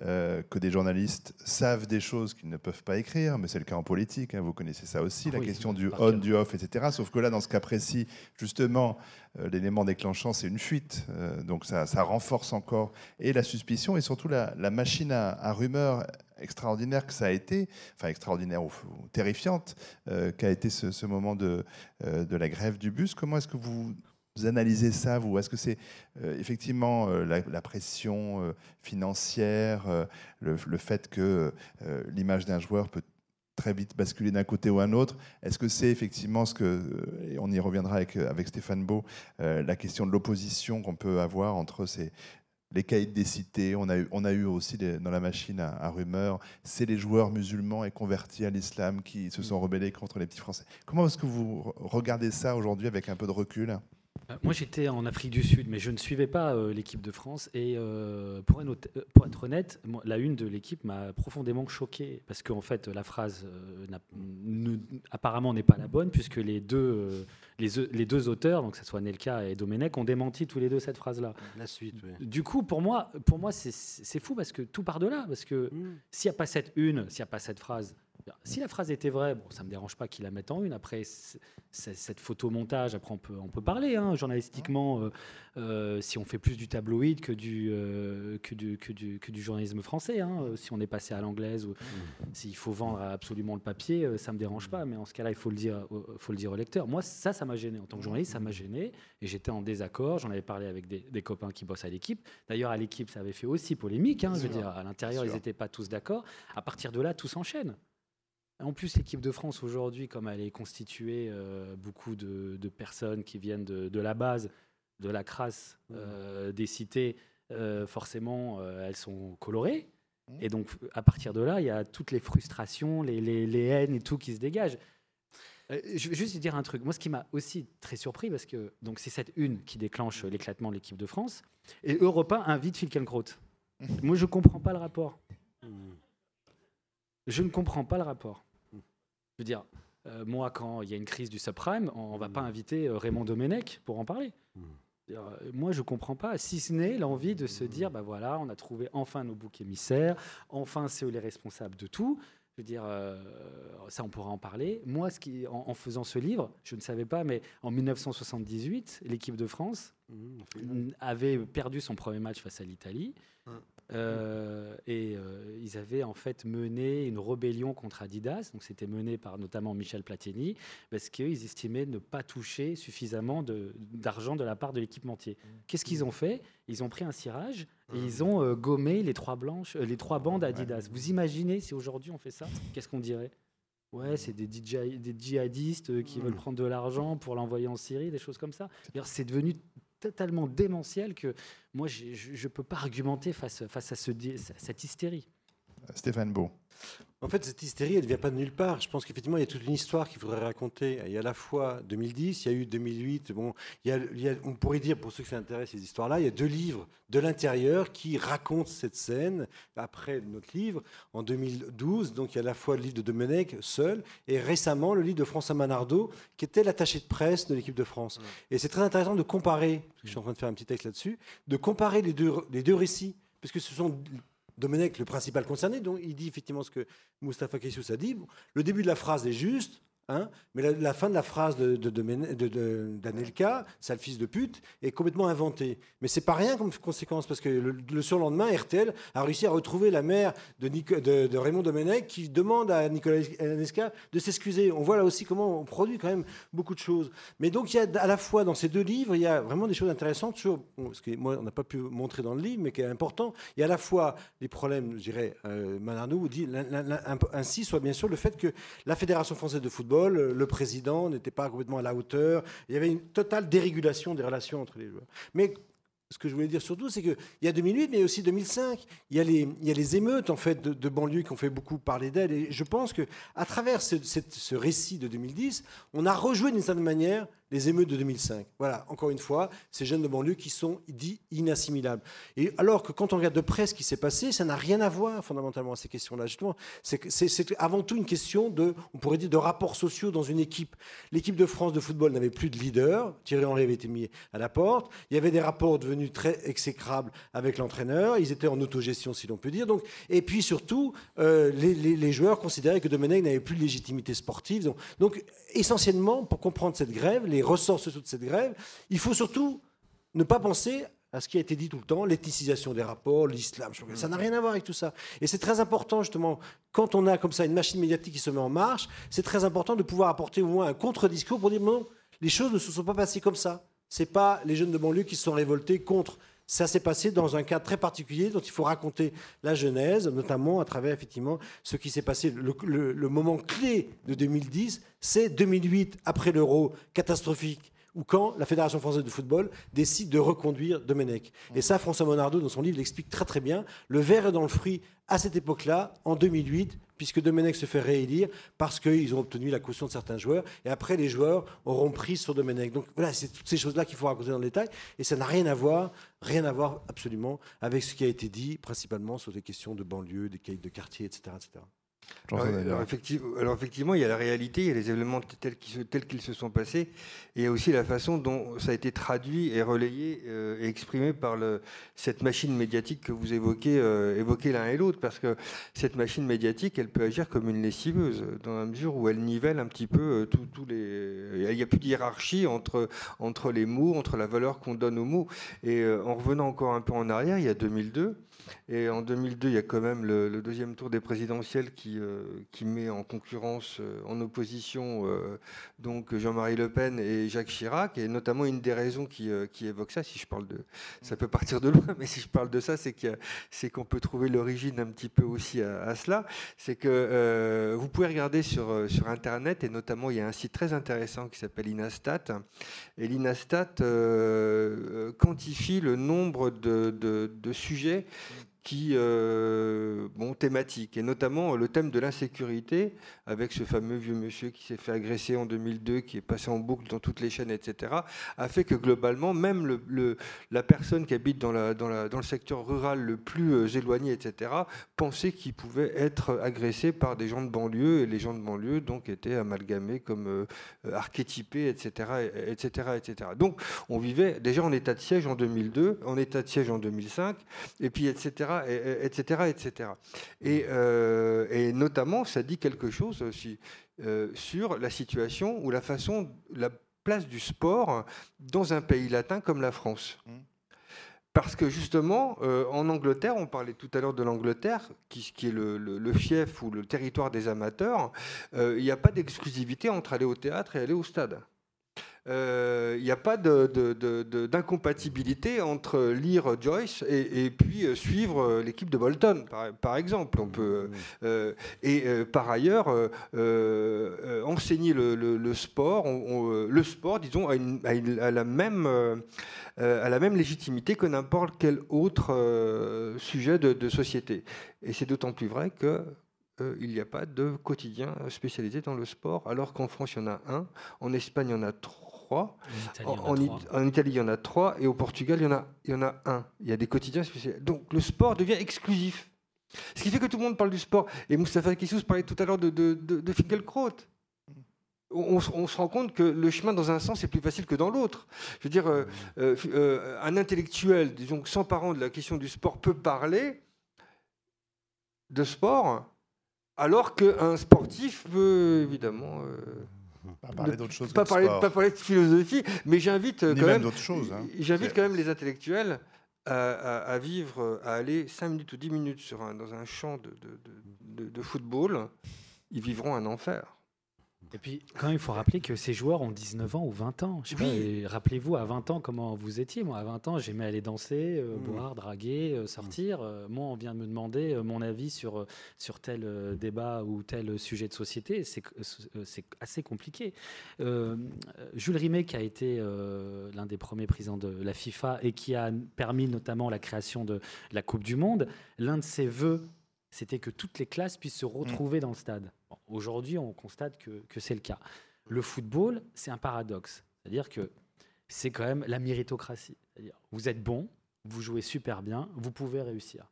euh, que des journalistes savent des choses qu'ils ne peuvent pas écrire, mais c'est le cas en politique, hein, vous connaissez ça aussi, la question du on, du off, etc. Sauf que là, dans ce cas précis, justement, euh, l'élément déclenchant, c'est une fuite. donc ça, renforce encore et la suspicion et surtout la, machine à, à rumeurs extraordinaire que ça a été, enfin extraordinaire ou, terrifiante, qu'a été ce, moment de, de la grève du bus. Comment est-ce que vous analysez ça, vous Est-ce que c'est euh, effectivement euh, la, pression euh, financière, le, fait que l'image d'un joueur peut très vite basculer d'un côté ou un autre Est-ce que c'est effectivement ce que, et on y reviendra avec, avec Stéphane Beau, la question de l'opposition qu'on peut avoir entre ces, les caïds des cités, on a eu, on a eu aussi dans la machine à, à rumeurs, c'est les joueurs musulmans et convertis à l'islam qui se sont rebellés contre les petits Français. Comment est-ce que vous regardez ça aujourd'hui avec un peu de recul? Moi, j'étais en Afrique du Sud, mais je ne suivais pas euh, l'équipe de France. Et euh, pour, être, honnête, la une de l'équipe m'a profondément choqué. Parce qu'en fait, la phrase apparemment n'est pas la bonne, puisque les deux, les, deux auteurs, donc que ce soit Nelka et Domenech, ont démenti tous les deux cette phrase-là. La suite, oui. Du coup, pour moi, pour moi c'est fou, parce que tout part de là. Parce que mm. s'il n'y a pas cette une, s'il n'y a pas cette phrase, si la phrase était vraie, bon, ça me dérange pas qu'il la mette en une. Après, cette photomontage, après on peut, on peut parler hein, journalistiquement, euh, euh, si on fait plus du tabloïd que du, euh, que du, que du, que du, journalisme français. Hein, si on est passé à l'anglaise ou mmh. s'il faut vendre absolument le papier, ça me dérange pas. Mais en ce cas-là, il faut le dire, faut le dire au lecteur. Moi, ça, ça m'a gêné en tant que journaliste, ça m'a gêné et j'étais en désaccord. J'en avais parlé avec des, copains qui bossent à l'équipe. D'ailleurs, à l'équipe, ça avait fait aussi polémique. Hein, je veux dire, à l'intérieur, ils n'étaient pas tous d'accord. À partir de là, tout s'enchaîne. En plus, l'équipe de France aujourd'hui, comme elle est constituée, euh, beaucoup de, personnes qui viennent de, la base, de la crasse euh, des cités, euh, forcément, elles sont colorées. Mmh. Et donc, à partir de là, il y a toutes les frustrations, les, haines et tout qui se dégagent. je vais juste dire un truc. Moi, ce qui m'a aussi très surpris, parce que donc c'est cette une qui déclenche l'éclatement de l'équipe de France, et Europa invite Filkenkraut. Mmh. Moi, je ne comprends pas le rapport. Mmh. Je ne comprends pas le rapport. Je veux dire, euh, moi, quand il y a une crise du subprime, on ne va pas inviter euh, Raymond Domenech pour en parler. Hmm. Euh, moi, je ne comprends pas, si ce n'est l'envie de se dire, bah voilà, on a trouvé enfin nos boucs émissaires, enfin c'est eux les responsables de tout. Je veux dire, ça, on pourra en parler. Moi, ce qui, en, faisant ce livre, je ne savais pas, mais en 1978, l'équipe de France hmm, avait perdu son premier match face à l'Italie. Euh, et ils avaient en fait mené une rébellion contre Adidas. Donc c'était mené par notamment Michel Platini, parce qu'ils estimaient ne pas toucher suffisamment d'argent de, la part de l'équipementier. Qu'est-ce qu'ils ont fait? Ils ont pris un cirage et ils ont gommé les trois, blanches, les trois bandes Adidas. Vous imaginez si aujourd'hui on fait ça? Qu'est-ce qu'on dirait? Ouais, c'est des, des djihadistes qui veulent mmh. prendre de l'argent pour l'envoyer en Syrie, des choses comme ça. C'est devenu tellement démentiel que moi, je ne peux pas argumenter face, face à, ce, cette hystérie. Stéphane Beau. En fait, cette hystérie, elle ne vient pas de nulle part. Je pense qu'effectivement, il y a toute une histoire qu'il faudrait raconter. Il y a à la fois 2010, il y a eu 2008. Bon, il y a, on pourrait dire, pour ceux qui s'intéressent à ces histoires-là, il y a deux livres de l'intérieur qui racontent cette scène après notre livre, en 2012. Donc, il y a à la fois le livre de Domenech, seul, et récemment le livre de François Manardo, qui était l'attaché de presse de l'équipe de France. Et c'est très intéressant de comparer, parce que je suis en train de faire un petit texte là-dessus, de comparer les deux, les deux récits, parce que ce sont Domenech, le principal concerné, donc il dit effectivement ce que Mustafa Kessous a dit. Le début de la phrase est juste, Hein mais la, fin de la phrase d'Anelka, de, de, sale fils de pute, est complètement inventée. Mais c'est pas rien comme conséquence, parce que le, surlendemain, RTL a réussi à retrouver la mère de, Raymond Domenech qui demande à Nicolas Anesca de s'excuser. On voit là aussi comment on produit quand même beaucoup de choses. Mais donc, il y a à la fois dans ces deux livres, il y a vraiment des choses intéressantes ce que moi, on n'a pas pu montrer dans le livre, mais qui est important. Il y a à la fois les problèmes, je dirais, euh, dit ainsi, soit bien sûr le fait que la Fédération française de football le président n'était pas complètement à la hauteur. Il y avait une totale dérégulation des relations entre les joueurs. Mais ce que je voulais dire surtout, c'est qu'il y a 2008, mais aussi 2005. Il y a les, il y a les émeutes en fait de, banlieue qui ont fait beaucoup parler d'elles. Et je pense que à travers ce, ce, récit de 2010, on a rejoué d'une certaine manière les émeutes de 2005. Voilà, encore une fois, ces jeunes de banlieue qui sont dits inassimilables. Et alors que quand on regarde de près ce qui s'est passé, ça n'a rien à voir fondamentalement à ces questions-là. Justement, c'est avant tout une question de, on pourrait dire, de rapports sociaux dans une équipe. L'équipe de France de football n'avait plus de leader. Thierry Henry avait été mis à la porte. Il y avait des rapports devenus très exécrables avec l'entraîneur. Ils étaient en autogestion, si l'on peut dire. Donc, et puis surtout, euh, les, joueurs considéraient que Domenech n'avait plus de légitimité sportive. Donc, essentiellement, pour comprendre cette grève, ressorts de cette grève, il faut surtout ne pas penser à ce qui a été dit tout le temps, l'éthicisation des rapports, l'islam. Ça n'a rien à voir avec tout ça. Et c'est très important, justement, quand on a comme ça une machine médiatique qui se met en marche, c'est très important de pouvoir apporter au moins un contre-discours pour dire non, les choses ne se sont pas passées comme ça. Ce n'est pas les jeunes de banlieue qui se sont révoltés contre ça s'est passé dans un cas très particulier dont il faut raconter la genèse, notamment à travers effectivement ce qui s'est passé. Le, moment clé de 2010, c'est 2008, après l'euro catastrophique ou quand la Fédération française de football décide de reconduire Domenech. Et ça, François Monardo, dans son livre, l'explique très très bien. Le verre est dans le fruit à cette époque-là, en 2008, puisque Domenech se fait réélire parce qu'ils ont obtenu la caution de certains joueurs. Et après, les joueurs auront pris sur Domenech. Donc voilà, c'est toutes ces choses-là qu'il faut raconter dans le détail. Et ça n'a rien à voir, rien à voir absolument avec ce qui a été dit, principalement sur des questions de banlieue, des de quartier, etc. etc. Alors, effectivement, il y a la réalité, il y a les événements tels qu'ils se sont passés, et il y a aussi la façon dont ça a été traduit et relayé euh, et exprimé par le, cette machine médiatique que vous évoquez, euh, évoquez l'un et l'autre, parce que cette machine médiatique, elle peut agir comme une lessiveuse, dans la mesure où elle nivelle un petit peu euh, tous les... Il n'y a plus de hiérarchie entre, entre les mots, entre la valeur qu'on donne aux mots. Et en revenant encore un peu en arrière, il y a 2002, et en 2002, il y a quand même le, deuxième tour des présidentielles qui, euh, qui met en concurrence, euh, en opposition, euh, donc Jean-Marie Le Pen et Jacques Chirac. Et notamment, une des raisons qui, qui, évoque ça, si je parle de. Ça peut partir de loin, (laughs) mais si je parle de ça, c'est qu'on peut trouver l'origine un petit peu aussi à, cela. C'est que vous pouvez regarder sur, sur Internet, et notamment, il y a un site très intéressant qui s'appelle Inastat. Et l'Inastat quantifie le nombre de, de, de sujets qui, euh, bon, thématiques, et notamment le thème de l'insécurité, avec ce fameux vieux monsieur qui s'est fait agresser en 2002, qui est passé en boucle dans toutes les chaînes, etc., a fait que globalement, même la personne qui habite dans, le secteur rural le plus euh, éloigné, etc., pensait qu'il pouvait être agressé par des gens de banlieue, et les gens de banlieue donc étaient amalgamés comme euh, archétypés, etc., etc., etc. Donc on vivait déjà en état de siège en 2002, en état de siège en 2005, et puis etc etc. etc. Et, euh, et, notamment, ça dit quelque chose aussi euh, sur la situation ou la façon, la place du sport dans un pays latin comme la France. Mmh. Parce que justement, euh, en Angleterre, on parlait tout à l'heure de l'Angleterre, qui, qui, est le, le, le, fief ou le territoire des amateurs, il n'y a pas d'exclusivité entre aller au théâtre et aller au stade il euh, n'y a pas d'incompatibilité entre lire Joyce et, et puis euh, suivre euh, l'équipe de Bolton, par, par, exemple. On peut, euh, et euh, par ailleurs, enseigner le, le, le sport, on, on, le sport, disons, a, une, a, une, a la même à la même légitimité que n'importe quel autre sujet de, de, société. Et c'est d'autant plus vrai que euh, il n'y a pas de quotidien spécialisé dans le sport, alors qu'en France, il y en a un, en Espagne, il y en a trois. En Italie, en, en, Italie, il y en a trois, et au Portugal, il y en a, il y en a un. Il y a des quotidiens spécialisés. Donc le sport devient exclusif. Ce qui fait que tout le monde parle du sport. Et Moustapha Kissous parlait tout à l'heure de, de, de, de Finkelkraut. On, on, se rend compte que le chemin dans un sens est plus facile que dans l'autre. Je veux dire, euh, euh, euh, un intellectuel, disons, s'emparant de la question du sport, peut parler de sport, alors qu'un sportif peut évidemment. Euh, pas parler d'autre chose. Pas, parler, pas parler de philosophie, mais j'invite quand même. Hein. J'invite quand même les intellectuels à, à, à, vivre, à aller 5 minutes ou 10 minutes sur un, dans un champ de, de, de, de football. Ils vivront un enfer. Et puis, quand même, il faut rappeler que ces joueurs ont 19 ans ou 20 ans. Oui. Rappelez-vous, à 20 ans, comment vous étiez. Moi, à 20 ans, j'aimais aller danser, euh, mmh. boire, draguer, euh, sortir. Euh, moi, on vient de me demander mon avis sur, sur tel débat ou tel sujet de société. C'est assez compliqué. Jules Rimet, qui a été l'un des premiers présidents de la FIFA et qui a permis notamment la création de la Coupe du Monde, l'un de ses voeux c'était que toutes les classes puissent se retrouver mmh. dans le stade. Bon, Aujourd'hui, on constate que, que c'est le cas. Le football, c'est un paradoxe. C'est-à-dire que c'est quand même la méritocratie. Vous êtes bon, vous jouez super bien, vous pouvez réussir.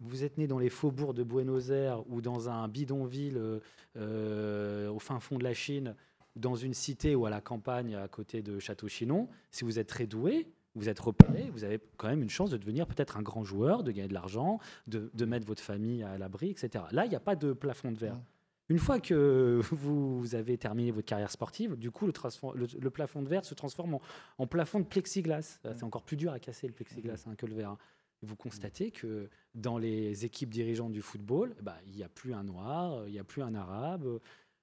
Vous êtes né dans les faubourgs de Buenos Aires ou dans un bidonville euh, au fin fond de la Chine, dans une cité ou à la campagne à côté de Château-Chinon. Si vous êtes très doué, vous êtes repéré, vous avez quand même une chance de devenir peut-être un grand joueur, de gagner de l'argent, de, de, mettre votre famille à l'abri, etc. Là, il n'y a pas de plafond de verre. Une fois que vous avez terminé votre carrière sportive, du coup, le, le, le plafond de verre se transforme en, en plafond de plexiglas. Mmh. C'est encore plus dur à casser le plexiglas hein, que le verre. Vous constatez que dans les équipes dirigeantes du football, bah, il n'y a plus un noir, il n'y a plus un arabe.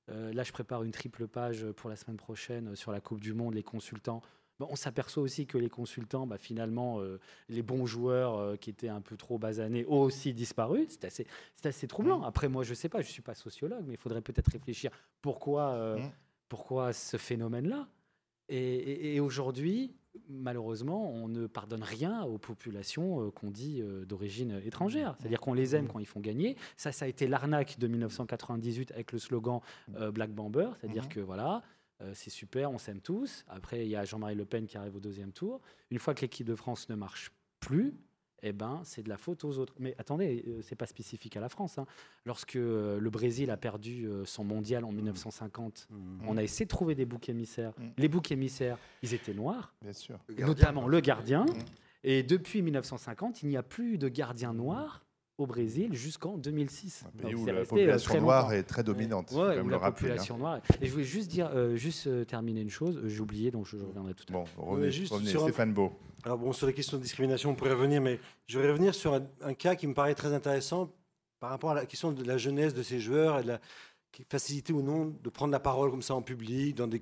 Euh, là, je prépare une triple page pour la semaine prochaine sur la Coupe du Monde, les consultants on s'aperçoit aussi que les consultants, bah, finalement, euh, les bons joueurs euh, qui étaient un peu trop basanés ont aussi disparu. C'est assez, assez troublant. Mmh. Après, moi, je ne sais pas, je ne suis pas sociologue, mais il faudrait peut-être réfléchir pourquoi, euh, mmh. pourquoi ce phénomène-là? Et, et, et aujourd'hui, malheureusement, on ne pardonne rien aux populations euh, qu'on dit euh, d'origine étrangère. C'est-à-dire qu'on les aime quand ils font gagner. Ça, ça a été l'arnaque de 1998 avec le slogan euh, Black Bamber. C'est-à-dire mmh. que voilà, c'est super, on s'aime tous. Après, il y a Jean-Marie Le Pen qui arrive au deuxième tour. Une fois que l'équipe de France ne marche plus, eh ben, c'est de la faute aux autres. Mais attendez, euh, c'est pas spécifique à la France. Hein. Lorsque euh, le Brésil a perdu euh, son mondial en 1950, mmh. on a essayé de trouver des boucs émissaires. Mmh. Les boucs émissaires, ils étaient noirs, Bien sûr. Le notamment le gardien. Mmh. Et depuis 1950, il n'y a plus de gardien noir au Brésil jusqu'en 2006. Un pays où la population noire est très dominante. Ouais, où la rappeler, population hein. noire. Et je voulais juste dire, euh, juste euh, terminer une chose. J'ai oublié, donc je, je, reviendrai tout à l'heure. Bon, revenez, juste revenez Stéphane un... Beau. Alors bon, sur les questions de discrimination, on pourrait revenir, mais je vais revenir sur un, un, cas qui me paraît très intéressant par rapport à la question de la jeunesse de ces joueurs et de la facilité ou non de prendre la parole comme ça en public, dans des,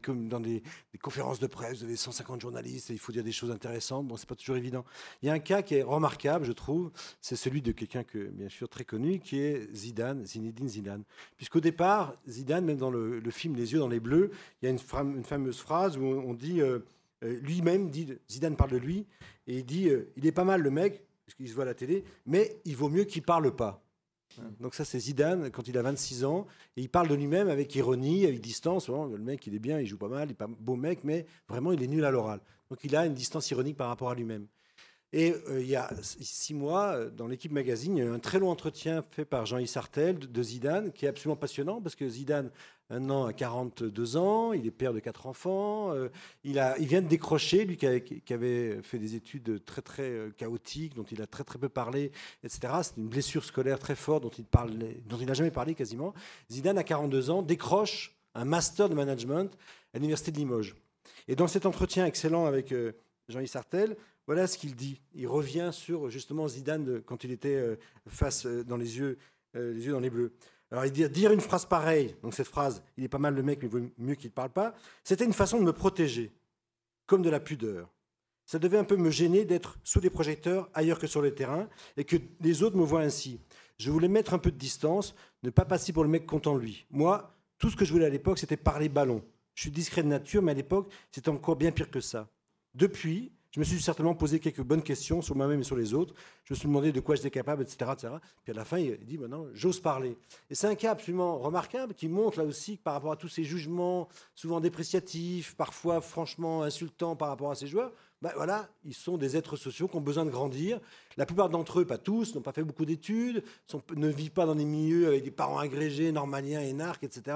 conférences de presse, vous avez 150 journalistes et il faut dire des choses intéressantes. Bon, c'est pas toujours évident. Il y a un cas qui est remarquable, je trouve, c'est celui de quelqu'un que, bien sûr, très connu, qui est Zidane, Zinedine Zidane. Puisqu'au départ, Zidane, même dans le, film Les yeux dans les bleus, il y a une, fameuse phrase où on dit, euh, lui-même dit, Zidane parle de lui, et il dit, euh, il est pas mal le mec, parce qu'il se voit à la télé, mais il vaut mieux qu'il parle pas. Donc ça, c'est Zidane quand il a 26 ans. Et il parle de lui-même avec ironie, avec distance. Le mec, il est bien, il joue pas mal, il est pas beau mec, mais vraiment, il est nul à l'oral. Donc il a une distance ironique par rapport à lui-même. Et euh, il y a six mois, euh, dans l'équipe magazine, il y a eu un très long entretien fait par Jean-Yves Sartel de Zidane, qui est absolument passionnant, parce que Zidane, maintenant, a 42 ans, il est père de quatre enfants, euh, il, a, il vient de décrocher, lui qui avait, fait des études très très chaotiques, dont il a très très peu parlé, etc. C'est une blessure scolaire très forte dont il n'a jamais parlé quasiment. Zidane, à 42 ans, décroche un master de management à l'université de Limoges. Et dans cet entretien excellent avec... Jean-Yves Sartel, voilà ce qu'il dit. Il revient sur justement Zidane de- quand il était euh, face euh, dans les yeux, euh, les yeux dans les bleus. Alors il dit dire une phrase pareille, donc cette phrase, il est pas mal le mec, mais il vaut mieux qu'il ne parle pas. C'était une façon de me protéger, comme de la pudeur. Ça devait un peu me gêner d'être sous les projecteurs ailleurs que sur le terrain et que les autres me voient ainsi. Je voulais mettre un peu de distance, ne pas passer pour le mec content de lui. Moi, tout ce que je voulais à l'époque, c'était parler ballon. Je suis discret de nature, mais à l'époque, c'était encore bien pire que ça. Depuis, je me suis certainement posé quelques bonnes questions sur moi-même et sur les autres. Je me suis demandé de quoi j'étais capable, etc.. Puis à la fin, il dit maintenant, j'ose parler. Et c'est un cas absolument remarquable qui montre là aussi que par rapport à tous ces jugements, souvent dépréciatifs, parfois franchement insultants par rapport à ces joueurs, ben voilà, ils sont des êtres sociaux qui ont besoin de grandir. La plupart d'entre eux, pas tous, n'ont pas fait beaucoup d'études, ne vivent pas dans des milieux avec des parents agrégés, normaliens, énarques, etc.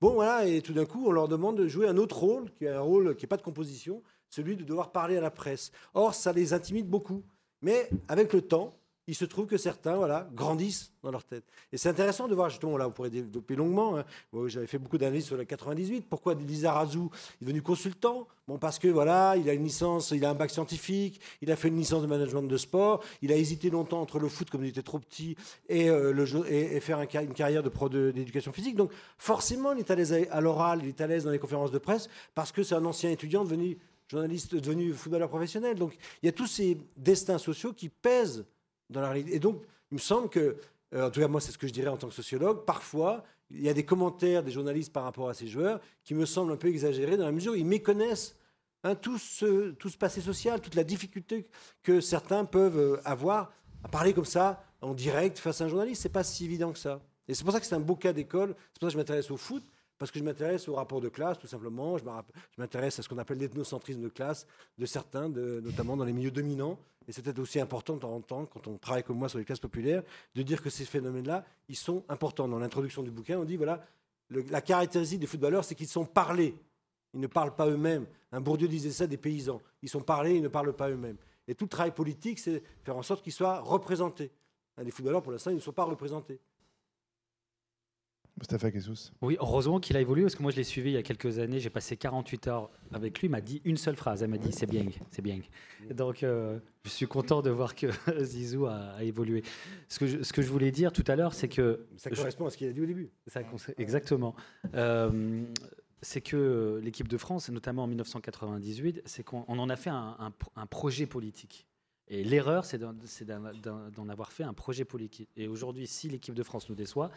Bon, voilà, et tout d'un coup, on leur demande de jouer un autre rôle, qui est un rôle qui n'est pas de composition, celui de devoir parler à la presse. Or, ça les intimide beaucoup. Mais avec le temps, il se trouve que certains voilà, grandissent dans leur tête. Et c'est intéressant de voir, justement, là, on pourrait développer longuement. hein. J'avais fait beaucoup d'analyses sur la 98. Pourquoi Lizarazu est devenu consultant? Bon, parce que voilà, il a une licence, il a un bac scientifique, il a fait une licence de management de sport, il a hésité longtemps entre le foot, comme il était trop petit, et, euh, le et, faire une carrière de pro d'éducation physique. Donc, forcément, il est à l'aise à l'oral, il est à l'aise dans les conférences de presse, parce que c'est un ancien étudiant devenu journaliste, devenu footballeur professionnel. Donc, il y a tous ces destins sociaux qui pèsent Et donc, il me semble que, euh, en tout cas, moi, c'est ce que je dirais en tant que sociologue, parfois, il y a des commentaires des journalistes par rapport à ces joueurs qui me semblent un peu exagérés dans la mesure où ils méconnaissent hein, tout, ce, tout ce passé social, toute la difficulté que certains peuvent euh, avoir à parler comme ça, en direct, face à un journaliste. C'est pas si évident que ça. Et c'est pour ça que c'est un beau cas d'école. C'est pour ça que je m'intéresse au foot, parce que je m'intéresse au rapport de classe, tout simplement. Je m'intéresse à ce qu'on appelle l'ethnocentrisme de classe de certains, notamment dans les milieux dominants. Et c'est peut-être aussi important quand on travaille comme moi sur les classes populaires, de dire que ces phénomènes-là, ils sont importants. Dans l'introduction du bouquin, on dit, voilà, la caractéristique des footballeurs, c'est qu'ils sont parlés. Ils ne parlent pas eux-mêmes. Un Bourdieu disait ça des paysans. Ils sont parlés, ils ne parlent pas eux-mêmes. Et tout le travail politique, c'est faire en sorte qu'ils soient représentés. Hein, Les footballeurs, pour l'instant, ils ne sont pas représentés. Mustafa Kessous. Oui, heureusement qu'il a évolué parce que moi je l'ai suivi il y a quelques années. J'ai passé 48 heures avec lui. Il m'a dit une seule phrase. Elle m'a dit c'est bien, c'est bien. Donc euh, je suis content de voir que (laughs) Zizou a, a évolué. Ce que, je, ce que je voulais dire tout à l'heure, c'est que Ça Je- correspond à ce qu'il a dit au début. ça exactement. Euh, c'est que l'équipe de France, notamment en 1998, c'est qu'on on en a fait un, un pro- un projet politique. Et l'erreur, c'est d'en avoir fait un projet politique. Et aujourd'hui, si l'équipe de France nous déçoit,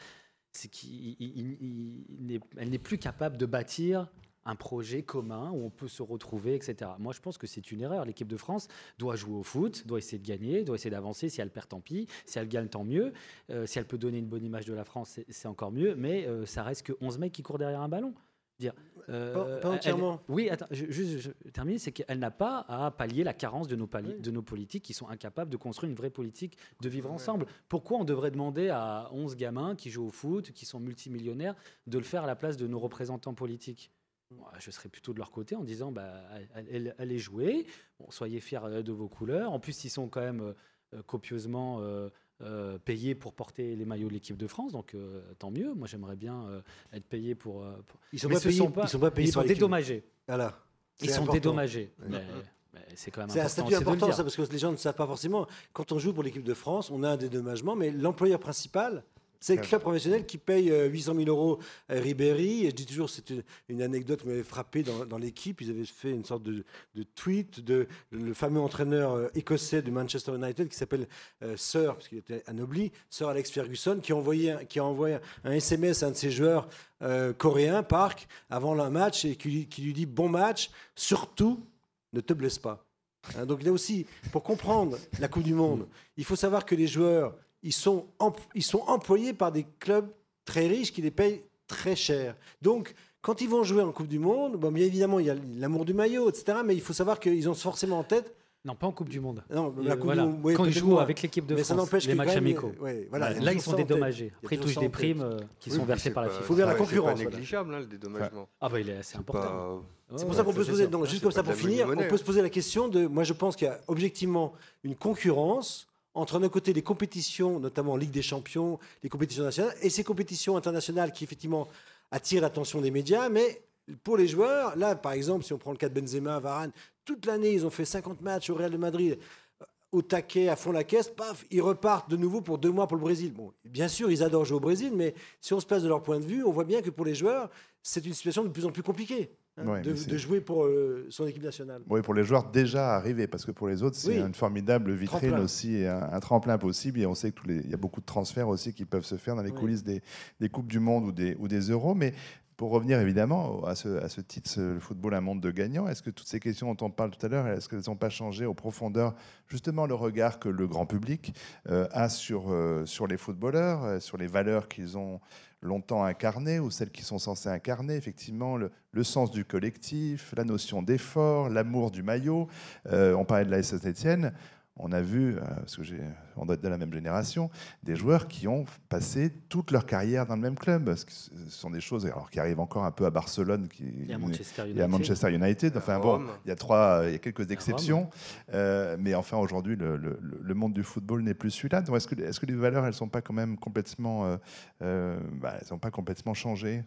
c'est qu'elle n'est plus capable de bâtir un projet commun où on peut se retrouver, etc. Moi, je pense que c'est une erreur. L'équipe de France doit jouer au foot, doit essayer de gagner, doit essayer d'avancer. Si elle perd, tant pis. Si elle gagne, tant mieux. Euh, si elle peut donner une bonne image de la France, c'est- encore mieux. Mais euh, ça reste que 11 mecs qui courent derrière un ballon. Dire, euh, Pas- pas elle- entièrement. oui, attends, je- juste je termine, c'est qu'elle n'a pas à pallier la carence de nos, palli- Oui. de nos politiques qui sont incapables de construire une vraie politique de vivre ensemble. Pourquoi on devrait demander à 11 gamins qui jouent au foot, qui sont multimillionnaires, de le faire à la place de nos représentants politiques? Moi, je serais plutôt de leur côté en disant bah, allez, jouer, bon, soyez fiers euh, de vos couleurs. En plus, ils sont quand même euh, euh, copieusement euh, euh, payés pour porter les maillots de l'équipe de France, donc euh, tant mieux. Moi, j'aimerais bien euh, être payé pour. pour- Ils sont Mais pas ce payés. sont pas- ils sont pas payés ils sont dédommagés. Voilà. Ils sont important. dédommagés. Ouais. Mais, mais c'est quand même C'est un important. statut important, ça, parce que les gens ne savent pas forcément. Quand on joue pour l'équipe de France, on a un dédommagement, mais l'employeur principal, c'est le club professionnel qui paye euh, 800 000 euros à Ribéry. Et je dis toujours, c'est une, une anecdote qui m'avait frappé dans, dans l'équipe. Ils avaient fait une sorte de, de tweet de le fameux entraîneur euh, écossais de Manchester United qui s'appelle euh, Sir, parce qu'il était anobli, Sir Alex Ferguson, qui a envoyé, un- qui a envoyé un SMS à un de ses joueurs euh, coréens, Park, avant le match, et qui lui, qui lui dit bon match, surtout ne te blesse pas. Hein, donc là aussi, pour comprendre la Coupe du Monde, il faut savoir que les joueurs, ils sont, em- ils sont employés par des clubs très riches qui les payent très cher. Donc, quand ils vont jouer en Coupe du Monde, bon, bien évidemment, il y a l'amour du maillot, etc. Mais il faut savoir qu'ils ont forcément en tête. Non, pas en Coupe du Monde. Non, Et, la euh, Coupe voilà. du Monde, oui, Quand ils jouent avec l'équipe de Mais ça France, n'empêche les matchs amicaux. ouais, voilà, il Là, ils sont ça dédommagés. Il Après, ils touchent ça des primes euh, qui Oui, sont versées par la FIFA. faut bien la ouais, c'est concurrence, pas voilà. négligeable, hein, le dédommagement. Ah bah, il est, c'est C'est important. pas- C'est pour ça qu'on peut se poser, non, juste comme ça pour finir, on peut se poser la question de. Moi, je pense qu'il y a objectivement une concurrence entre d'un côté les compétitions, notamment Ligue des Champions, les compétitions nationales, et ces compétitions internationales qui effectivement attirent l'attention des médias, mais pour les joueurs, là, par exemple, si on prend le cas de Benzema, Varane, toute l'année, ils ont fait 50 matchs au Real de Madrid, euh, au taquet, à fond la caisse, paf, ils repartent de nouveau pour deux mois pour le Brésil. Bon, bien sûr, ils adorent jouer au Brésil, mais si on se place de leur point de vue, on voit bien que pour les joueurs, c'est une situation de plus en plus compliquée hein, Ouais, de, jouer pour euh, son équipe nationale. Oui, pour les joueurs déjà arrivés, parce que pour les autres, c'est Oui. une formidable vitrine Tremplin. aussi, et un, un tremplin possible. Et on sait qu'il y a beaucoup de transferts aussi qui peuvent se faire dans les Oui. coulisses des, des Coupes du Monde ou des, ou des Euros. Mais pour revenir évidemment à ce, à ce titre, le football, un monde de gagnants, est-ce que toutes ces questions dont on parle tout à l'heure, est-ce qu'elles n'ont pas changé au profondeur justement le regard que le grand public euh, a sur, euh, sur les footballeurs, sur les valeurs qu'ils ont longtemps incarnées ou celles qui sont censées incarner, effectivement, le, sens du collectif, la notion d'effort, l'amour du maillot. Euh, on parlait de la Saint-Etienne. On a vu, euh, parce que on doit être de la même génération, des joueurs qui ont passé toute leur carrière dans le même club. Parce que Ce sont des choses alors, qui arrivent encore un peu à Barcelone, qui, Il y a Manchester United. il y a Manchester United. Enfin bon, il y a trois, il y a quelques exceptions. Euh, mais enfin aujourd'hui, le, le- le monde du football n'est plus celui-là. Donc est-ce que, les valeurs, elles sont pas quand même complètement, euh, euh, bah, elles sont pas complètement changées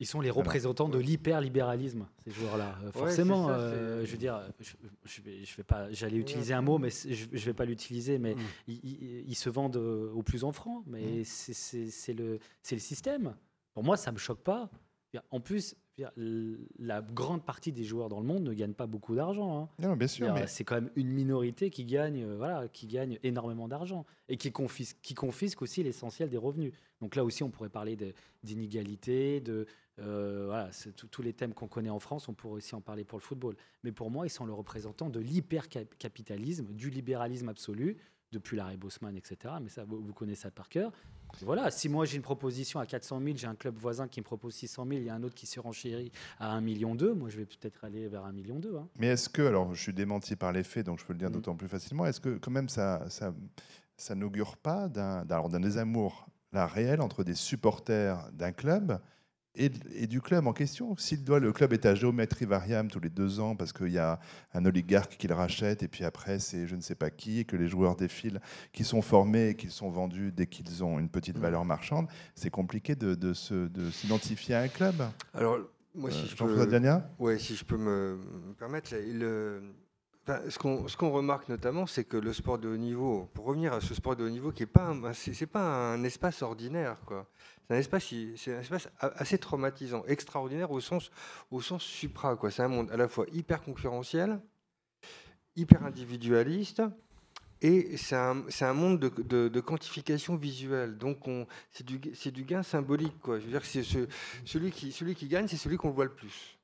Ils sont les représentants de l'hyperlibéralisme, ces joueurs-là. Euh, forcément, ça, euh, je veux dire, je, je vais, je vais pas, j'allais utiliser un mot, mais je, je vais pas l'utiliser. Mais Mm. ils, ils- ils se vendent euh, au plus en franc, mais c'est- c'est le, c'est le système. Pour moi, ça me choque pas. En plus, la grande partie des joueurs dans le monde ne gagnent pas beaucoup d'argent. hein. Non, bien sûr. Mais C'est quand même une minorité qui gagne, euh, voilà, qui gagne énormément d'argent et qui confisque, qui confisque aussi l'essentiel des revenus. Donc là aussi, on pourrait parler d'inégalité, de euh, voilà, c'est tous- les thèmes qu'on connaît en France. On pourrait aussi en parler pour le football. Mais pour moi, ils sont le représentant de l'hypercapitalisme, du libéralisme absolu depuis l'arrêt Bosman, etc. Mais ça, vous, vous connaissez ça par cœur. Voilà, si moi j'ai une proposition à 400 000, j'ai un club voisin qui me propose 600 000, il y a un autre qui se renchérit à 1 million 2, moi je vais peut-être aller vers 1 million 2. Hein. Mais est-ce que, alors je suis démenti par les faits, donc je peux le dire Mm. d'autant plus facilement, est-ce que quand même ça, ça, ça n'augure pas d'un désamour là, réel entre des supporters d'un club et, et du club en question S'il doit, le club est à géométrie variable tous les deux ans parce qu'il y a un oligarque qui le rachète et puis après c'est je ne sais pas qui, et que les joueurs défilent, qui sont formés et qui sont vendus dès qu'ils ont une petite Mm. valeur marchande, c'est compliqué de, de s'identifier à un club. Alors, moi, Euh, si je Jean-François peux, ouais, si je peux me, me permettre, là, euh, enfin, ce qu'on ce qu'on remarque notamment, c'est que le sport de haut niveau, pour revenir à ce sport de haut niveau, qui est pas, un- pas un espace ordinaire. C'est un espace, assez traumatisant, extraordinaire au sens, au sens supra. C'est un monde à la fois hyper concurrentiel, hyper individualiste. Et c'est un, monde de, quantification visuelle. Donc, on- c'est du, gain symbolique. Quoi. Je veux dire celui qui gagne, c'est celui qu'on voit le plus.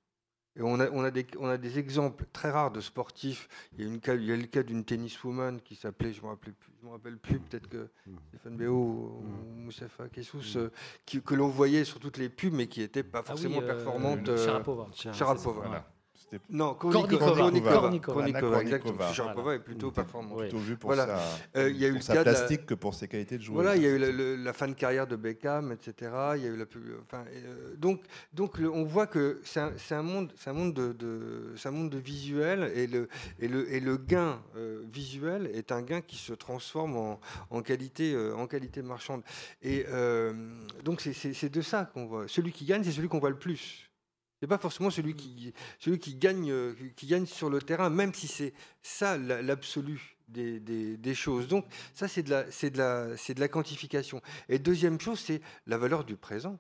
Et on a, on, a des, on a des exemples très rares de sportifs. Il y a, une cas, il y a le cas d'une tenniswoman qui s'appelait, je ne me, rappelle plus- je me rappelle plus, peut-être que Stéphane Béo ou Moussafa Kessous, euh, qui- que l'on voyait sur toutes les pubs, mais qui n'était pas forcément Ah oui, euh, performante. euh, Sharapova. Sharapova. Voilà. C'était Non, Kornikova. Kornikova. Kornikova, Anna exactement. Sharapova est plutôt performante. Plutôt vu pour, Voilà. sa, Euh, y a eu le la- plastique que pour ses qualités de joueur. Voilà, il y a eu le- la fin de carrière de Beckham, etc. Il y a eu la enfin, euh, donc, donc le- on voit que c'est un, monde, c'est un monde de, de- c'est un monde de visuel et le, et le, et le gain euh, visuel est un gain qui se transforme en, en qualité, en qualité marchande. Et donc c'est de ça qu'on voit. Celui qui gagne, c'est celui qu'on voit le plus. C'est pas forcément celui qui, celui qui gagne, euh, qui gagne sur le terrain, même si c'est ça la- l'absolu des, des- choses. Donc ça, c'est de, de de la quantification. Et deuxième chose, c'est la valeur du présent.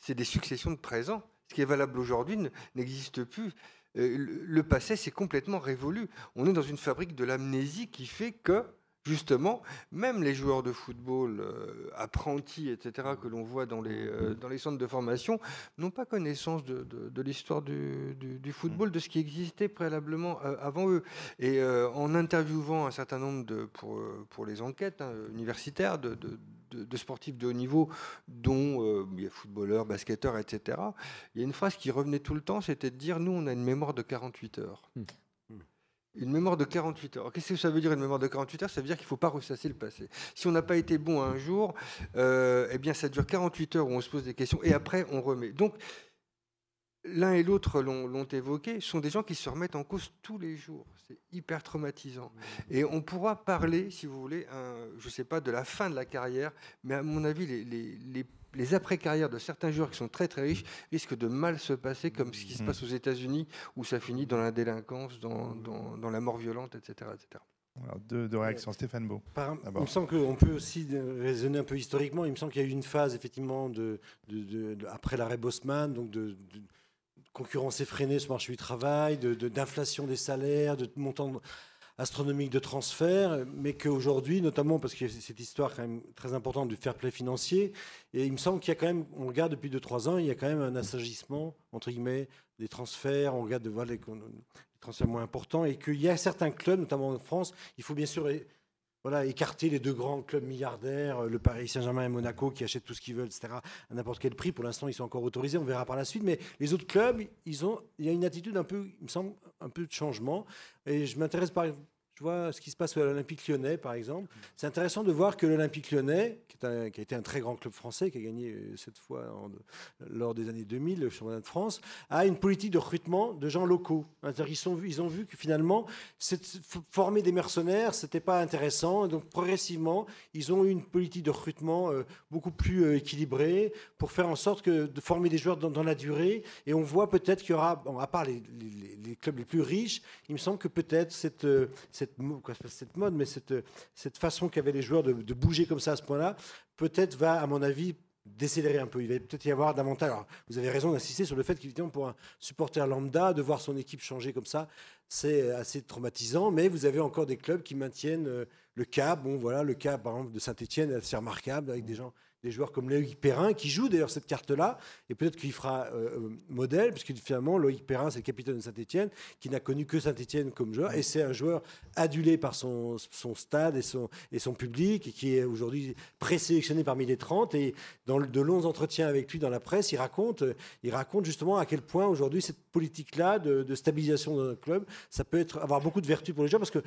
C'est des successions de présents. Ce qui est valable aujourd'hui ne- n'existe plus. Euh, le passé, c'est complètement révolu. On est dans une fabrique de l'amnésie qui fait que, justement, même les joueurs de football euh, apprentis, etc., que l'on voit dans les, euh, dans les centres de formation, n'ont pas connaissance de, l'histoire du, football, de ce qui existait préalablement euh, avant eux. Et en interviewant un certain nombre pour, les enquêtes hein, universitaires de, sportifs de haut niveau, dont il y a footballeurs, basketteurs, etc., il y a une phrase qui revenait tout le temps, c'était de dire, nous, on a une mémoire de 48 heures. Hmm. Une mémoire de 48 heures. Qu'est-ce que ça veut dire une mémoire de 48 heures? Ça veut dire qu'il ne faut pas ressasser le passé. Si on n'a pas été bon un jour, euh, eh bien ça dure 48 heures où on se pose des questions et après on remet. Donc l'un et l'autre l'ont l'ont évoqué, sont des gens qui se remettent en cause tous les jours. C'est hyper traumatisant. Et on pourra parler, si vous voulez, un- je ne sais pas, de la fin de la carrière, mais à mon avis, les, les- les les après-carrières de certains joueurs qui sont très très riches risquent de mal se passer, comme ce qui se Mhm. passe aux États-Unis, où ça finit dans la délinquance, dans, dans- dans la mort violente, etc. etc. Alors, deux, deux réactions. Stéphane Beau. Par- il me semble qu'on peut aussi euh, raisonner un peu historiquement. Il me semble qu'il y a eu une phase, effectivement, de, de- de- de- après l'arrêt Bosman, donc de, de concurrence effrénée sur le marché du travail, de- de- d'inflation des salaires, de montant astronomique de transferts, mais qu'aujourd'hui, notamment parce qu'il y a cette histoire quand même très importante du fair play financier, et il me semble qu'il y a quand même, on regarde depuis 2-3 ans, il y a quand même un assagissement, entre guillemets, des transferts, on regarde de les transferts moins importants, et qu'il y a certains clubs, notamment en France, il faut bien sûr voilà, écarter les deux grands clubs milliardaires, euh, le Paris Saint-Germain et Monaco, qui achètent tout ce qu'ils veulent, etc., à n'importe quel prix. Pour l'instant, ils sont encore autorisés, on verra par la suite. Mais les autres clubs, ils ont, il y a une attitude un peu, il me semble, un peu de changement. Et je m'intéresse par je vois ce qui se passe à l'Olympique lyonnais, par exemple. C'est intéressant de voir que l'Olympique lyonnais, qui, a été un très grand club français, qui a gagné euh, cette fois lors des années 2000 le championnat de France, a une politique de recrutement de gens locaux. Vus- ils ont vu que finalement, former des mercenaires, c'était pas intéressant. Donc progressivement, ils ont eu une politique de recrutement euh, beaucoup plus euh, équilibrée pour faire en sorte de former des joueurs dans, la durée. Et on voit peut-être qu'il y aura, à part les, clubs les plus riches, il me semble que peut-être cette, cette, c'est cette mode, mais cette, cette façon qu'avaient les joueurs de, bouger comme ça à ce point-là, peut-être va, à mon avis, décélérer un peu. Il va peut-être y avoir davantage. Vous avez raison d'insister sur le fait qu'évidemment, pour un supporter lambda, de voir son équipe changer comme ça, c'est assez traumatisant. Mais vous avez encore des clubs qui maintiennent euh, le cap. Bon, voilà, le cap, par exemple, de Saint-Etienne est assez remarquable avec des gens. Des joueurs comme Loïc Perrin qui joue d'ailleurs cette carte-là, et peut-être qu'il fera euh, euh, modèle, puisque finalement Loïc Perrin c'est le capitaine de Saint-Etienne, qui n'a connu que Saint-Etienne comme joueur, et c'est un joueur adulé par son, stade et son, public, et qui est aujourd'hui présélectionné parmi les 30. Et dans de longs entretiens avec lui dans la presse, il raconte, il raconte justement à quel point aujourd'hui cette politique-là de, de stabilisation d'un club, ça peut être, avoir beaucoup de vertus pour les joueurs, parce que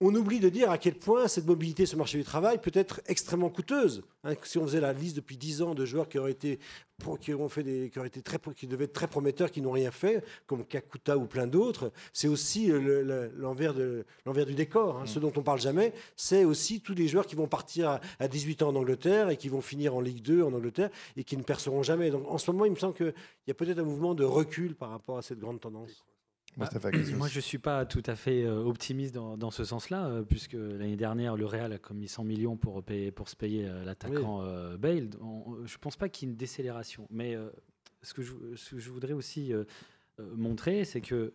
on oublie de dire à quel point cette mobilité sur le marché du travail peut être extrêmement coûteuse. Hein, si on faisait la liste depuis 10 ans de joueurs qui auraient été, qui ont fait des, qui auraient été très, qui devaient être très prometteurs, qui n'ont rien fait, comme Kakuta ou plein d'autres, c'est aussi le- le- l'envers du décor. hein. Ce dont on parle jamais, c'est aussi tous les joueurs qui vont partir à, à 18 ans en Angleterre et qui vont finir en Ligue 2 en Angleterre et qui ne perceront jamais. Donc en ce moment, il me semble qu'il y a peut-être un mouvement de recul par rapport à cette grande tendance. Moi, (clears throat) je ne suis pas tout à fait euh, optimiste dans, dans ce sens-là, euh, puisque l'année dernière, le Real a commis 100 millions pour, payer, pour se payer euh, l'attaquant euh, Bale. On- je ne pense pas qu'il y ait une décélération. Mais ce, que je, ce que je voudrais aussi montrer, c'est que,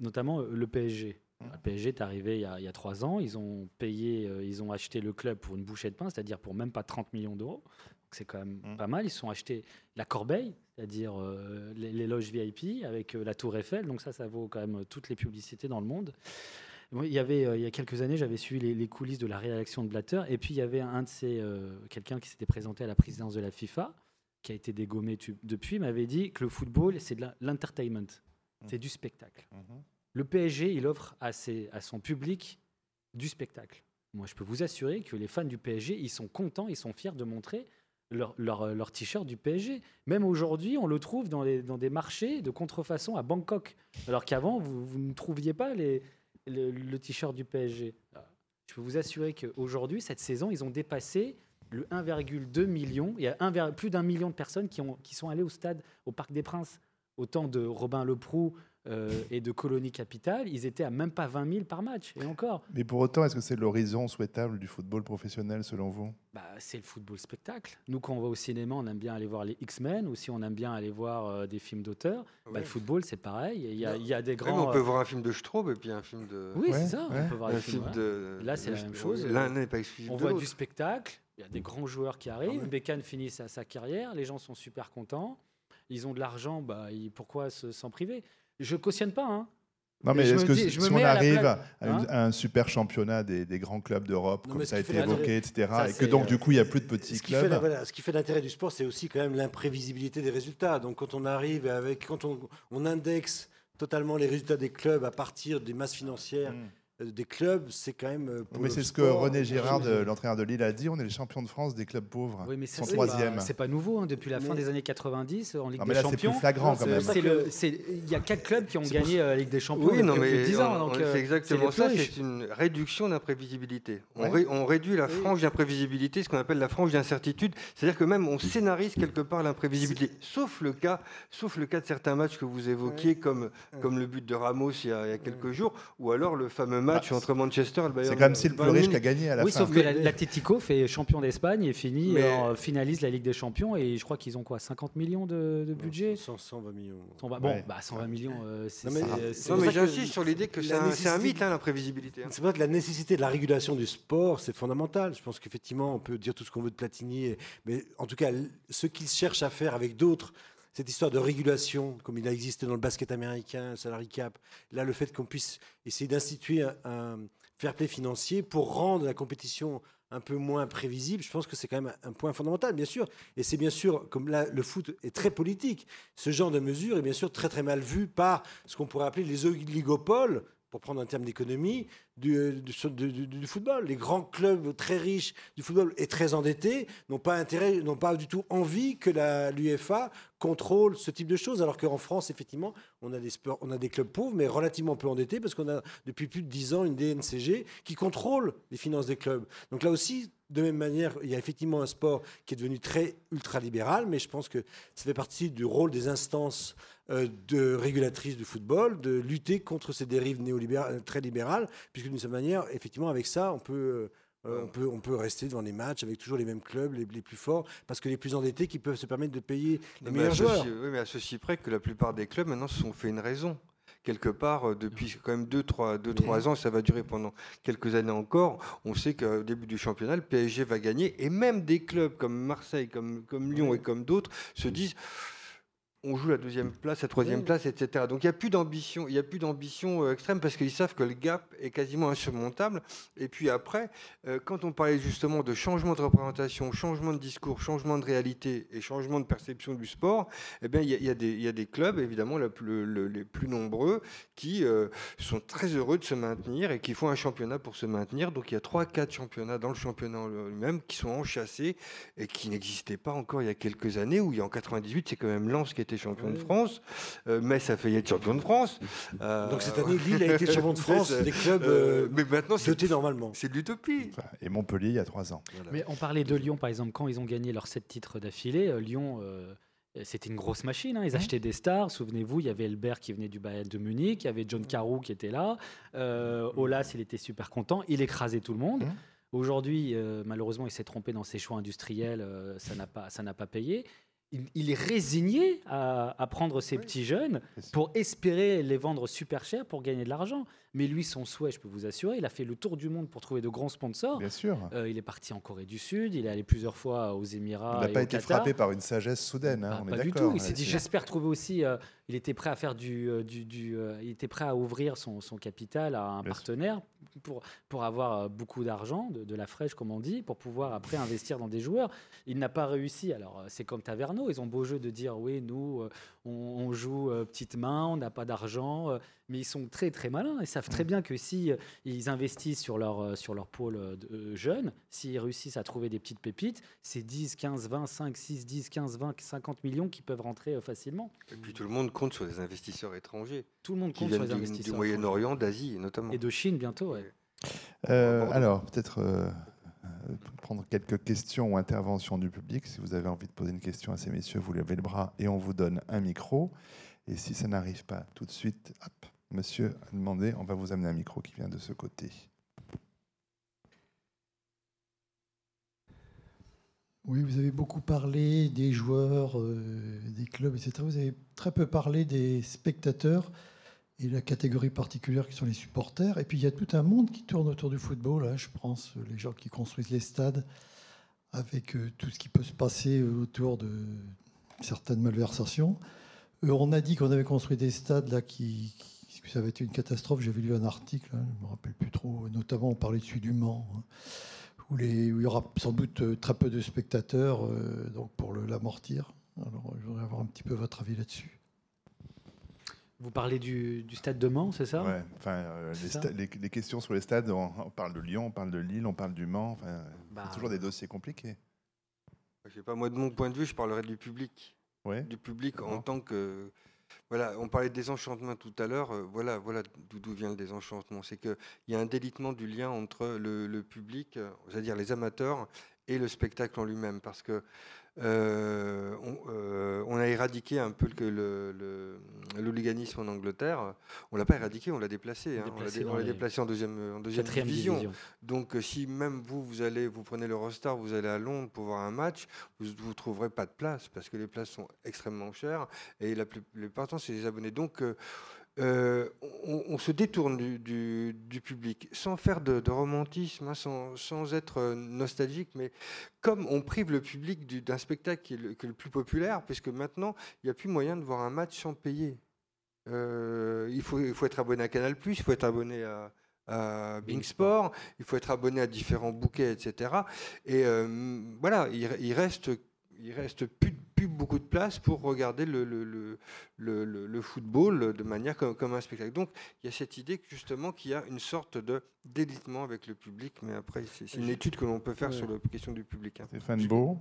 notamment, le PSG. Le PSG est arrivé il y, a, il y a trois ans. Ils ont payé, ils ont acheté le club pour une bouchée de pain, c'est-à-dire pour même pas 30 millions d'euros. C'est quand même Mm. pas mal. Ils sont achetés la corbeille, c'est-à-dire euh, les, les loges VIP avec euh, la Tour Eiffel. Donc ça, ça vaut quand même euh, toutes les publicités dans le monde. Moi, il y avait euh, il y a quelques années, j'avais suivi les, les coulisses de la rédaction de Blatter, et puis il y avait un de ces quelqu'un qui s'était présenté à la présidence de la FIFA, qui a été dégommé tu- depuis, m'avait dit que le football c'est de l'entertainment, c'est du spectacle. Mhm. Le PSG, il offre à, ses- à son public du spectacle. Moi, je peux vous assurer que les fans du PSG, ils sont contents, ils sont fiers de montrer leur, leur, euh, leur t-shirt du PSG. Même aujourd'hui, on le trouve dans, des marchés de contrefaçon à Bangkok. Alors qu'avant, vous, ne trouviez pas les, le, le t-shirt du PSG. Je peux vous assurer qu'aujourd'hui, cette saison, ils ont dépassé le 1,2 million. Il y a plus d'un million de personnes qui sont allées au stade, au Parc des Princes. Au temps de Robin Leproux euh, et de Colonie Capitale, ils étaient à même pas 20 000 par match. Et encore, Mais pour autant, est-ce que c'est l'horizon souhaitable du football professionnel selon vous? Bah, c'est le football spectacle. Nous, quand on va au cinéma, on aime bien aller voir les X-Men, ou si on aime bien aller voir euh, des films d'auteur. Bah, le football, c'est pareil. Il y a, il y a des grands. on peut euh, voir un film de Straub et puis un film de. Oui, Ouais, c'est ça. ouais. On peut voir un film de. Là, c'est la même chose. L'un n'est pas exclusif On de voit du spectacle. Il y a des grands joueurs qui arrivent. ouais. Beckham finit sa, sa carrière. Les gens sont super contents. Ils ont de l'argent. Bah, ils- pourquoi se- s'en priver? Je cautionne pas. Hein. Non, Mais est-ce que dis- si on à arrive à, une- Hein à un super championnat des, des grands clubs d'Europe, comme ça a été évoqué, etc., Ça, et que donc euh, du coup il n'y a plus de petits Ce qui, fait, clubs la- voilà, ce qui fait l'intérêt du sport, c'est aussi quand même l'imprévisibilité des résultats. Donc quand on arrive avec, quand on, on indexe totalement les résultats des clubs à partir des masses financières Mm. Euh, des clubs, c'est quand même. euh, pour Mais c'est ce que René euh, Girard, de- l'entraîneur de Lille, a dit. On est les champions de France des clubs pauvres. Oui, mais ça, c'est troisième. pas, c'est pas nouveau. hein, depuis la fin Mais- des années 90, en Ligue Non, mais des là, c'est Champions. plus flagrant quand c'est même. C'est c'est- il y a quatre clubs qui ont C'est pour gagné euh, la Ligue des Champions Oui, non, depuis mais 10 ans. euh, c'est exactement c'est ça. C'est une réduction d'imprévisibilité. On, Ouais. ré- on réduit la Oui. frange d'imprévisibilité, ce qu'on appelle la frange d'incertitude. C'est-à-dire que même on scénarise quelque part l'imprévisibilité. Sauf le cas, sauf le cas de certains matchs que vous évoquiez, comme comme le but de Ramos il y a, il y a quelques jours, ou alors le fameux match Ah, entre Manchester et le Bayern. C'est quand même si le plus riche qui a gagné à la Oui, fin. sauf que la- l'Atlético fait champion d'Espagne et finit, Mais- euh, finalise la Ligue des Champions et je crois qu'ils ont quoi 50 millions de, de budget 100, 120 millions. 120 Bon, Ouais. bah 120 millions, euh, c'est Non, mais- c'est- Ah, c'est- mais ça que j'insiste sur l'idée que la c'est un, c'est mythe, hein, l'imprévisibilité. hein. C'est vrai que la nécessité de la régulation du sport, c'est fondamental. Je pense qu'effectivement, on peut dire tout ce qu'on veut de Platini, mais en tout cas, ce qu'il cherche à faire avec d'autres, cette histoire de régulation, comme il a existé dans le basket américain, le salary cap, là, le fait qu'on puisse essayer d'instituer un, un fair play financier pour rendre la compétition un peu moins prévisible, je pense que c'est quand même un point fondamental, bien sûr. Et c'est bien sûr, comme là, le foot est très politique, ce genre de mesure est bien sûr très très mal vu par ce qu'on pourrait appeler les oligopoles, pour prendre un terme d'économie, du, football. Les grands clubs très riches du football et très endettés n'ont pas intérêt, n'ont pas du tout envie que l'UEFA contrôle ce type de choses. Alors qu'en France, effectivement, on a des on a des clubs pauvres, mais relativement peu endettés, parce qu'on a depuis plus de 10 ans une DNCG qui contrôle les finances des clubs. Donc là aussi, de même manière, il y a effectivement un sport qui est devenu très ultra-libéral, mais je pense que ça fait partie du rôle des instances de régulatrices du football, de lutter contre ces dérives néolibérales, très libérales, puisque d'une certaine manière, effectivement, avec ça, on peut, euh, on peut, on peut rester devant les matchs avec toujours les mêmes clubs, les, les plus forts, parce que les plus endettés qui peuvent se permettre de payer les Mais meilleurs joueurs. oui, mais à ceci près que la plupart des clubs maintenant se sont fait une raison. Quelque part, euh, depuis quand même 2-3 deux, trois ans, ça va durer pendant quelques années encore. On sait qu'au début du championnat, le PSG va gagner. Et même des clubs comme Marseille, comme, comme Lyon et comme d'autres se disent on joue la deuxième place, la troisième Oui. place, etc. Donc il n'y a plus d'ambition, il y a plus d'ambition euh, extrême parce qu'ils savent que le gap est quasiment insurmontable. Et puis après, euh, quand on parlait justement de changement de représentation, changement de discours, changement de réalité et changement de perception du sport, eh bien il y, a- il y a des- il y a des clubs évidemment le- les plus nombreux qui euh, sont très heureux de se maintenir et qui font un championnat pour se maintenir. Donc il y a trois, quatre championnats dans le championnat lui-même qui sont enchâssés et qui n'existaient pas encore il y a quelques années. Où il y a en 98, c'est quand même Lens qui était champion de. France, euh, Metz a failli être champion de France. Euh, Donc cette année, Lille a été champion de (laughs) France des clubs euh, euh, mais maintenant c'est dotés normalement. c'est de l'utopie. Et Montpellier, il y a trois ans. Voilà. Mais on parlait de Lyon, par exemple, quand ils ont gagné leurs sept titres d'affilée, Lyon, euh, c'était une grosse machine. hein. Ils achetaient des stars. Souvenez-vous, il y avait Elbert qui venait du Bayern de Munich, il y avait John Carew qui était là. Euh, Olas, il était super content. Il écrasait tout le monde. Aujourd'hui, euh, malheureusement, il s'est trompé dans ses choix industriels. euh, ça n'a pas, ça n'a pas payé. Il, il est résigné à, à prendre ces petits jeunes pour espérer les vendre super cher pour gagner de l'argent. Mais lui, son souhait, je peux vous assurer, il a fait le tour du monde pour trouver de grands sponsors. Bien sûr. Euh, il est parti en Corée du Sud, il est allé plusieurs fois aux Émirats. Il n'a pas été Qatar. frappé par une sagesse soudaine. hein, on est pas du d'accord tout. Il s'est dit là-dessus. j'espère trouver aussi. euh, il était prêt à faire du, euh, du, du, euh, il était prêt à ouvrir son, son capital à un Bien sûr. partenaire pour pour avoir euh, beaucoup d'argent, de, de la fraîche comme on dit, pour pouvoir après investir dans des joueurs. Il n'a pas réussi. Alors euh, c'est comme Taverneau, ils ont beau jeu de dire oui nous euh, on, on joue euh, petite main, on n'a pas d'argent, euh, mais ils sont très très malins. Ils savent très Mm. bien que si euh, ils investissent sur leur euh, sur leur pôle de- jeune, s'ils réussissent à trouver des petites pépites, c'est 10, 15, 20, 5, 6, 10, 15, 20, 50 millions qui peuvent rentrer euh, facilement. Et puis tout le monde compte sur des investisseurs étrangers Tout le monde compte sur viennent les du, du investisseurs. Moyen-Orient, d'Asie notamment. Et de Chine bientôt, ouais. Euh, alors, peut-être prendre quelques questions ou interventions du public. Si vous avez envie de poser une question à ces messieurs, vous levez le bras et on vous donne un micro. Et si ça n'arrive pas tout de suite, monsieur a demandé, on va vous amener un micro qui vient de ce côté. Oui, vous avez beaucoup parlé des joueurs, euh, des clubs, etc. Vous avez très peu parlé des spectateurs et la catégorie particulière qui sont les supporters. Et puis il y a tout un monde qui tourne autour du football. hein. Je pense euh, les gens qui construisent les stades avec euh, tout ce qui peut se passer autour de certaines malversations. Euh, on a dit qu'on avait construit des stades là qui, que ça avait été une catastrophe. J'avais lu un article, hein, je ne me rappelle plus trop. Notamment, on parlait de celui du Mans. hein où, il y aura sans doute euh, très peu de spectateurs euh, donc pour l'amortir. Alors, je voudrais avoir un petit peu votre avis là-dessus. Vous parlez du, du stade de Mans, c'est ça Ouais, enfin, euh, les, C'est ça sta- les- les questions sur les stades, on, on parle de Lyon, on parle de Lille, on parle du Mans. Enfin, Bah, c'est toujours des dossiers compliqués. Je sais pas, moi, de mon point de vue, je parlerai du public. Ouais. Du public en tant que. Voilà, on parlait de désenchantement tout à l'heure. euh, voilà, voilà d'où d'où vient le désenchantement. C'est qu'il y a un délitement du lien entre le, le public, euh, c'est-à-dire les amateurs, et le spectacle en lui-même. Parce que euh, on, euh, on a éradiqué un peu le- le- en Angleterre. On l'a pas éradiqué, on l'a déplacé. hein. On l'a Déplacé dé- dans on l'a les- déplacé en deuxième, en deuxième division. division. Donc, euh, si même vous, vous allez, vous prenez l'Eurostar, vous allez à Londres pour voir un match, vous ne trouverez pas de place parce que les places sont extrêmement chères et la plupart du temps, c'est les abonnés. Donc, euh, on, on se détourne du, du- du public sans faire de, de romantisme, hein, sans, sans être euh, nostalgique, mais comme on prive le public du- d'un spectacle qui est, le, qui est le plus populaire, puisque maintenant, il n'y a plus moyen de voir un match sans payer. Euh, il, faut, il faut être abonné à Canal+, il faut être abonné à, à Bing Sport, il faut être abonné à différents bouquets, etc. Et euh, voilà, il, il reste, il reste plus, plus beaucoup de place pour regarder le, le, le, le- le- le football de manière comme, comme un spectacle. Donc il y a cette idée que, justement qu'il y a une sorte de délitement avec le public, mais après c'est c'est une étude que l'on peut faire Ouais. sur la question du public. hein. Stéphane Beau.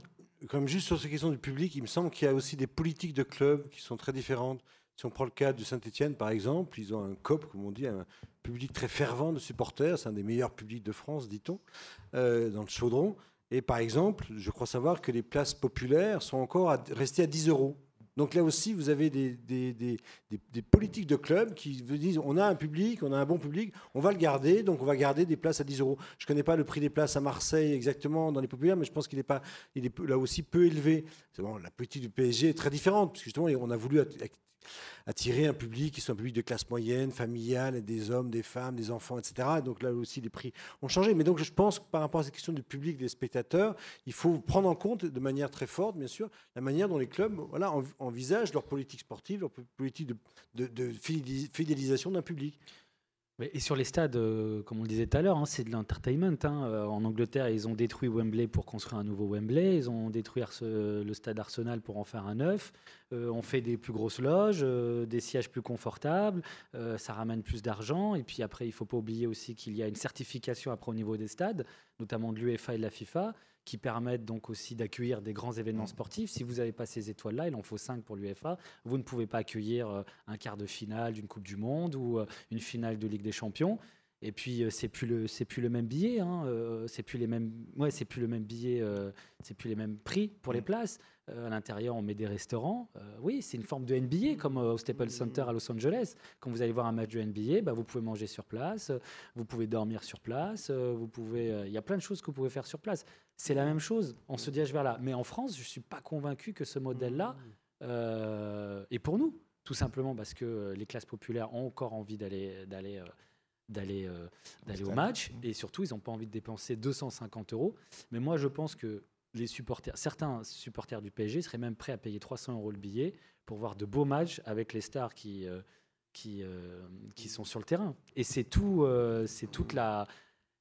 Comme juste sur ces questions du public, il me semble qu'il y a aussi des politiques de clubs qui sont très différentes. Si on prend le cas de Saint-Etienne, par exemple, ils ont un COP, comme on dit, un public très fervent de supporters. C'est un des meilleurs publics de France, dit-on, euh, dans le chaudron. Et par exemple, je crois savoir que les places populaires sont encore restées à 10 euros. Donc là aussi, vous avez des, politiques de clubs qui disent on a un public, on a un bon public, on va le garder, donc on va garder des places à 10 euros. Je ne connais pas le prix des places à Marseille exactement dans les populaires, mais je pense qu'il est, là aussi peu élevé. La politique du PSG est très différente, parce justement, on a voulu attirer un public qui soit un public de classe moyenne, familiale, des hommes, des femmes, des enfants, etc. Donc là aussi, les prix ont changé. Mais donc je pense que par rapport à cette question du public, des spectateurs, il faut prendre en compte de manière très forte, bien sûr, la manière dont les clubs voilà, env- envisagent leur politique sportive, leur po- politique de, de- de fidélis- fidélisation d'un public. Et sur les stades, euh, comme on le disait tout à l'heure, hein, c'est de l'entertainment. hein. Euh, En Angleterre, ils ont détruit Wembley pour construire un nouveau Wembley. Ils ont détruit le stade Arsenal pour en faire un neuf. Euh, on fait des plus grosses loges, euh, des sièges plus confortables. euh, ça ramène plus d'argent. Et puis après, il ne faut pas oublier aussi qu'il y a une certification après au niveau des stades, notamment de l'UEFA et de la FIFA, qui permettent donc aussi d'accueillir des grands événements sportifs. Si vous n'avez pas ces étoiles-là, il en faut cinq pour l'UEFA. Vous ne pouvez pas accueillir un quart de finale d'une Coupe du Monde ou une finale de Ligue des Champions. Et puis c'est plus le c'est plus le même billet, hein, c'est plus les mêmes ouais c'est plus le même billet, c'est plus les mêmes prix pour les places. Euh, à l'intérieur on met des restaurants. Euh, oui c'est une forme de NBA comme euh, au Staples Center à Los Angeles. Quand vous allez voir un match de NBA, bah, vous pouvez manger sur place, euh, vous pouvez dormir sur place, vous pouvez il y a plein de choses que vous pouvez faire sur place. C'est la même chose. On se dirige vers là. Mais en France je suis pas convaincu que ce modèle là euh, est pour nous. Tout simplement parce que les classes populaires ont encore envie d'aller d'aller d'aller d'aller au match et surtout ils n'ont pas envie de dépenser 250 euros. Mais moi je pense que les supporters, certains supporters du PSG seraient même prêts à payer 300 euros le billet pour voir de beaux matchs avec les stars qui euh, qui euh, qui sont sur le terrain. Et c'est tout, euh, c'est toute la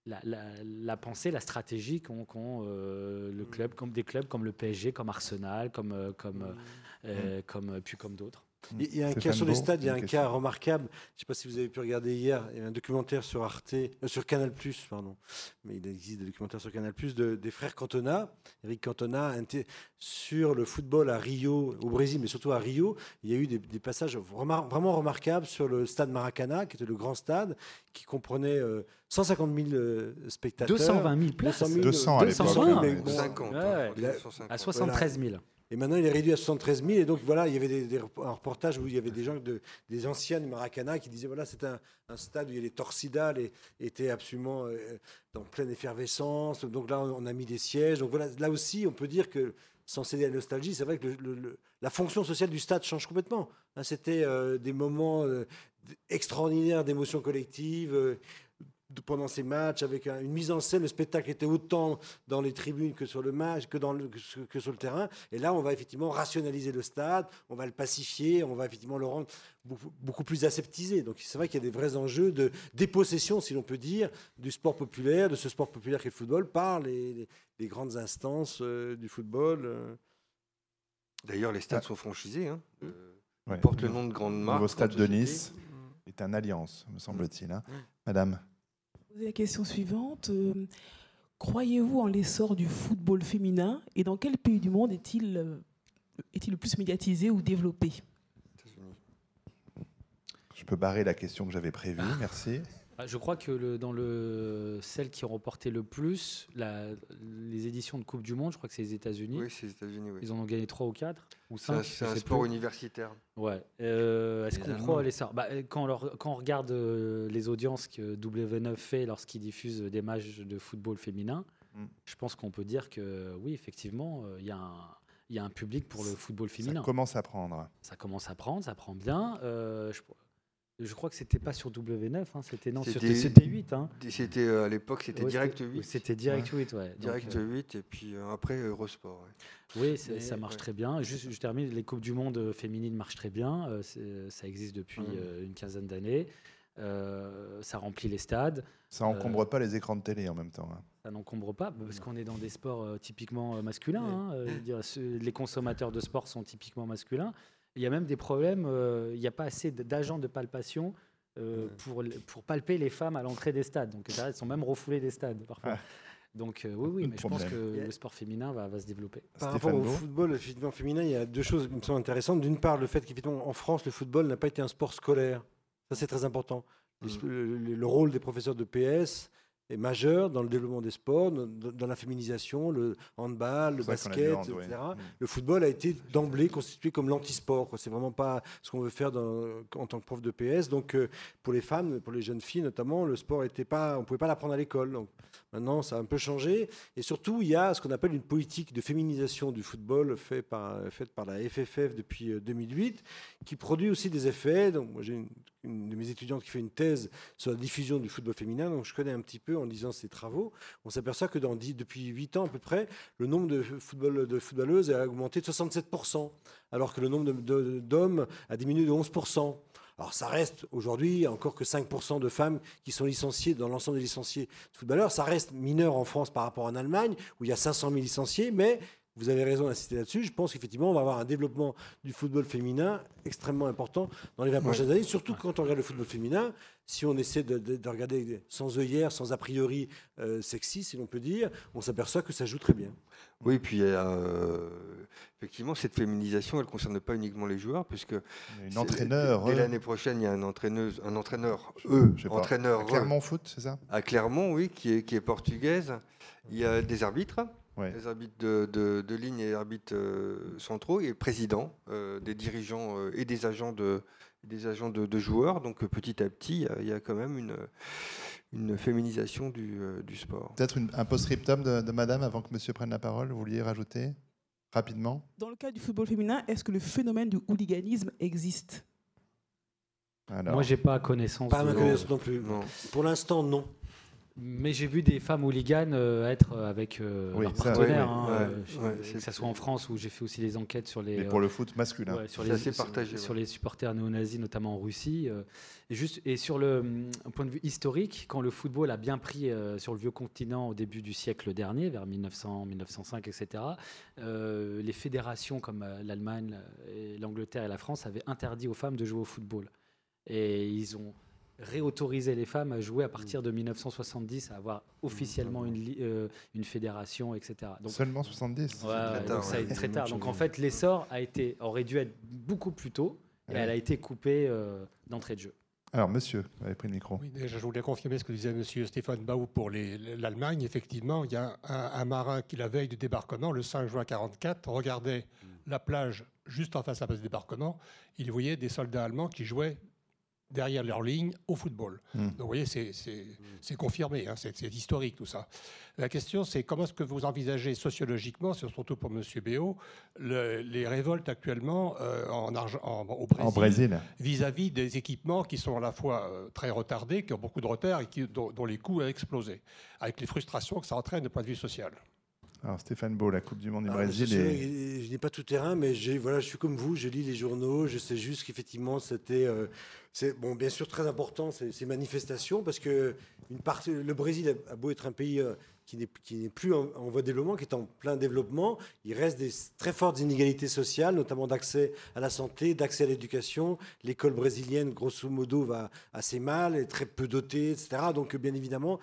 la, la- la pensée, la stratégie qu'ont euh, le club, comme des clubs comme le PSG, comme Arsenal, comme comme euh, comme puis comme d'autres. Il y a un cas sur les stades, il y a un question. cas remarquable. Je ne sais pas si vous avez pu regarder hier, il y a un documentaire sur Arte, euh, sur Canal+, pardon, mais il existe des documentaires sur Canal+, de, des frères Cantona, Eric Cantona, sur le football à Rio, au Brésil, mais surtout à Rio. Il y a eu des, des passages remar- vraiment remarquables sur le stade Maracana, qui était le grand stade, qui comprenait euh, 150 000 euh, spectateurs. 220 000 places. 200 000, 200 à 220, l'époque. mais ouais. bon, 50, ouais, hein, il a- 150. à 73 000. Et maintenant, il est réduit à 73 000. Et donc, voilà, il y avait un reportage où il y avait des gens, de, des anciens du Maracana qui disaient voilà, c'est un, stade où il y a les torsidas les, étaient absolument euh, en pleine effervescence. Donc là, on a mis des sièges. Donc voilà, là aussi, on peut dire que, sans céder à la nostalgie, c'est vrai que la fonction sociale du stade change complètement. Hein, C'était euh, des moments euh, extraordinaires d'émotions collectives. Euh, pendant ces matchs, avec un- une mise en scène, le spectacle était autant dans les tribunes que sur le match, que, dans le, que sur- le terrain. Et là, on va effectivement rationaliser le stade, on va le pacifier, on va effectivement le rendre beaucoup, beaucoup plus aseptisé. Donc c'est vrai qu'il y a des vrais enjeux de dépossession, si l'on peut dire, du sport populaire, de ce sport populaire qu'est le football, par les, les- les grandes instances euh, du football. euh. D'ailleurs, les stades sont franchisés. hein. Euh, Ouais. Il porte le nom de grande Le marque. nouveau stade de. Nice est un alliance, me semble-t-il. hein. Mm. Madame poser la question suivante. Euh, Croyez-vous en l'essor du football féminin et dans quel pays du monde est-il euh, est-il le plus médiatisé ou développé? Je peux barrer la question que j'avais prévue, merci. Ah, Je crois que le, dans le, celles qui remporté le plus la- les éditions de Coupe du Monde, je crois que c'est les États-Unis. Oui, c'est les États-unis. Oui. Ils en ont gagné trois ou quatre ou C'est un, cinq. c'est je un sport plus. universitaire. Ouais. Euh, Est-ce Les qu'on croit à l'essor bah, quand, on leur- quand on regarde euh, les audiences que W9 fait lorsqu'il diffuse des matchs de football féminin, Mm. je pense qu'on peut dire que oui, effectivement, euh, il y, a un- il y a un public pour le football Ça féminin. commence à prendre. Ça commence à prendre, ça prend bien. Euh, je, je crois que c'était pas sur W9, hein, c'était non, sur C'était- c'était 8. Hein. C'était euh, à l'époque, c'était Ouais, Direct c'était- 8. C'était Direct 8, ouais. Donc, Direct euh, 8 et puis euh, après Eurosport. ouais. Oui, ça marche ouais. très bien. Juste, je termine, les Coupes du Monde féminines marchent très bien. euh, ça existe depuis Ouais. euh, une quinzaine d'années. Euh, ça remplit les stades. Ça encombre pas les écrans de télé en même temps. hein. Ça n'encombre pas, parce qu'on est dans des sports euh, typiquement masculins. hein, euh, dire, ce- les consommateurs de sport sont typiquement masculins. Il y a même des problèmes, euh, il n'y a pas assez d'agents de palpation euh, pour, pour palper les femmes à l'entrée des stades. Donc elles sont même refoulées des stades parfois. Ah. Donc euh, oui, oui, mais je pense que le sport féminin va, va se développer. Par Stéphane rapport au Beau football effectivement, féminin, il y a deux choses qui me semblent intéressantes. D'une part, le fait qu'effectivement, en France, le football n'a pas été un sport scolaire. Ça, c'est très important. Mm. Le, le- le rôle des professeurs de PS est majeur dans le développement des sports, dans, la féminisation, le handball, le basket, hand, etc. Mm. Le football a été d'emblée constitué comme l'antisport. C'est vraiment pas ce qu'on veut faire dans- en tant que prof de PS. Donc, euh, pour les femmes, pour les jeunes filles notamment, le sport était pas, on pouvait pas l'apprendre à l'école. Donc, maintenant, ça a un peu changé. Et surtout, il y a ce qu'on appelle une politique de féminisation du football fait par, faite par la FFF depuis euh, 2008, qui produit aussi des effets. Donc, moi, j'ai une, une de mes étudiantes qui fait une thèse sur la diffusion du football féminin, donc je connais un petit peu en lisant ses travaux. On s'aperçoit que depuis 8 ans à peu près, le nombre de, football, de footballeuses a augmenté de 67%, alors que le nombre d'hommes a diminué de 11%. Alors ça reste aujourd'hui encore que 5% de femmes qui sont licenciées dans l'ensemble des licenciés de footballeurs. Ça reste mineur en France par rapport en Allemagne, où il y a 500 000 licenciés, mais vous avez raison d'insister là-dessus. Je pense qu'effectivement, on va avoir un développement du football féminin extrêmement important dans les 20 prochaines années, surtout quand on regarde le football féminin. Si on essaie de, de- de regarder sans œillère, sans a priori euh, sexy, si l'on peut dire, on s'aperçoit que ça joue très bien. Oui, puis y a, euh, effectivement, cette féminisation, elle ne concerne pas uniquement les joueurs, puisque Il y a Une entraîneur. Dès euh, l'année prochaine, il y a un, entraîneuse, un entraîneur, eux, entraîneur à eux, Clermont Foot, c'est ça? à Clermont, oui, qui est, qui est portugaise. Il y a des arbitres, Ouais. des arbitres de, de- de ligne et arbitres euh, centraux, et présidents, euh, des dirigeants euh, et des agents de, des agents de, de joueurs. Donc euh, petit à petit, il y a- il y, a quand même une, une féminisation du, euh, du sport. Peut-être un post-scriptum de, de madame avant que monsieur prenne la parole. Vous vouliez rajouter rapidement? Dans le cas du football féminin, est-ce que le phénomène du hooliganisme existe? Alors, Moi, j'ai pas connaissance. Pas à ma de- connaissance non plus. Non. Pour l'instant, non. Mais j'ai vu des femmes hooligans euh, être euh, avec euh, Oui, leurs ça, partenaires, oui, hein, oui. Ouais, chez- ouais, que ça soit en France où j'ai fait aussi les enquêtes sur les mais euh, pour le foot masculin. Ouais, sur les, assez sur- partagé, sur ouais. les supporters néo-nazis, notamment en Russie. euh, et, juste, et sur le un point de vue historique, quand le football a bien pris euh, sur le vieux continent au début du siècle dernier, vers 1900, 1905, etc., euh, les fédérations comme euh, l'Allemagne, et l'Angleterre et la France avaient interdit aux femmes de jouer au football. Et ils ont réautorisé les femmes à jouer à partir de 1970, à avoir officiellement une, li- euh, une fédération, etc. Donc, Seulement 70 Ouais, ouais, très donc tard, ça a été très tard. (laughs) Donc en fait, l'essor a été, aurait dû être beaucoup plus tôt et Ouais. elle a été coupée euh, d'entrée de jeu. Alors, monsieur, vous avez pris le micro. Oui, déjà, je voulais confirmer ce que disait M. Stéphane Bau pour l'Allemagne. Effectivement, il y a un, un marin qui, la veille du débarquement, le 5 juin 1944, regardait la plage juste en face à la du débarquement. Il voyait des soldats allemands qui jouaient derrière leur ligne au football. Hmm. Donc, vous voyez, c'est- confirmé, hein, c'est historique tout ça. La question, c'est comment est-ce que vous envisagez sociologiquement, surtout pour M. Béot, le- les révoltes actuellement euh, en en- au Brésil, vis-à-vis des équipements qui sont à la fois euh, très retardés, qui ont beaucoup de retard et qui, dont, dont les coûts ont explosé, avec les frustrations que ça entraîne de point de vue social. Alors, Stéphane Beau, la Coupe du Monde du Ah, Brésil. Je n'ai pas tout terrain, mais voilà, je suis comme vous, je lis les journaux, je sais juste qu'effectivement, c'était euh, c'est bon, bien sûr très important ces, ces manifestations parce que une partie, le Brésil a, a beau être un pays euh, qui n'est plus en, voie de développement, qui est en plein développement, il reste des très fortes inégalités sociales, notamment d'accès à la santé, d'accès à l'éducation. L'école brésilienne, grosso modo, va assez mal, est très peu dotée, etc. Donc, bien évidemment,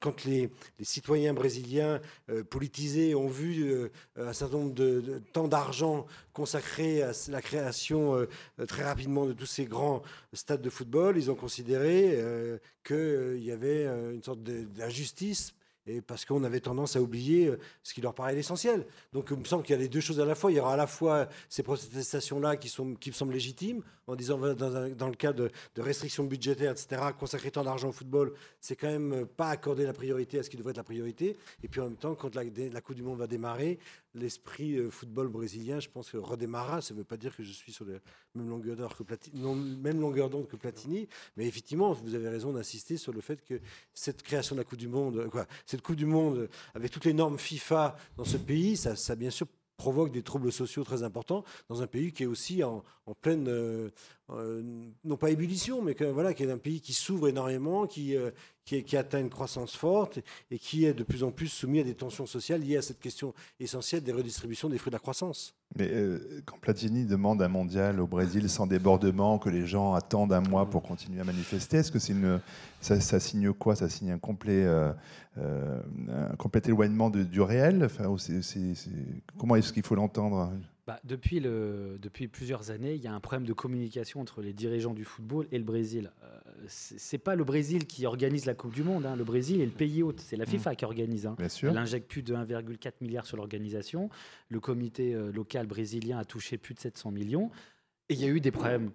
quand les, citoyens brésiliens euh, politisés ont vu euh, un certain nombre de, de temps d'argent consacré à la création euh, très rapidement de tous ces grands stades de football, ils ont considéré qu'il y avait une sorte d'injustice. Et parce qu'on avait tendance à oublier euh, ce qui leur paraît l'essentiel. Donc il me semble qu'il y a les deux choses à la fois. Il y aura à la fois ces protestations-là qui, qui me semblent légitimes, en disant dans, le cas de, restrictions budgétaires, etc., consacrer tant d'argent au football, c'est quand même euh, pas accorder la priorité à ce qui devrait être la priorité. Et puis en même temps, quand la, Coupe du Monde va démarrer, l'esprit euh, football brésilien, je pense que redémarrera. Ça ne veut pas dire que je suis sur la même longueur d'onde que Platini, mais effectivement, vous avez raison d'insister sur le fait que cette création de la Coupe du Monde, euh, Coupe du Monde avec toutes les normes FIFA dans ce pays, ça, bien sûr provoque des troubles sociaux très importants dans un pays qui est aussi en, en pleine, euh, euh, non pas ébullition, mais que, voilà, qui est un pays qui s'ouvre énormément, qui, euh, qui, atteint une croissance forte et qui est de plus en plus soumis à des tensions sociales liées à cette question essentielle des redistributions des fruits de la croissance. Mais euh, quand Platini demande un mondial au Brésil sans débordement, que les gens attendent un mois pour continuer à manifester, est-ce que c'est une, ça, signe quoi? Ça signe un complet, éloignement du réel? Enfin, Comment est-ce qu'il faut l'entendre? Bah, depuis, le, depuis plusieurs années, il y a un problème de communication entre les dirigeants du football et le Brésil. Euh, c'est pas le Brésil qui organise la Coupe du Monde. hein. Le Brésil est le pays hôte. C'est la FIFA qui organise. hein. Bien sûr. Elle injecte plus de 1,4 milliard sur l'organisation. Le comité euh, local brésilien a touché plus de 700 millions. Et il y a eu des problèmes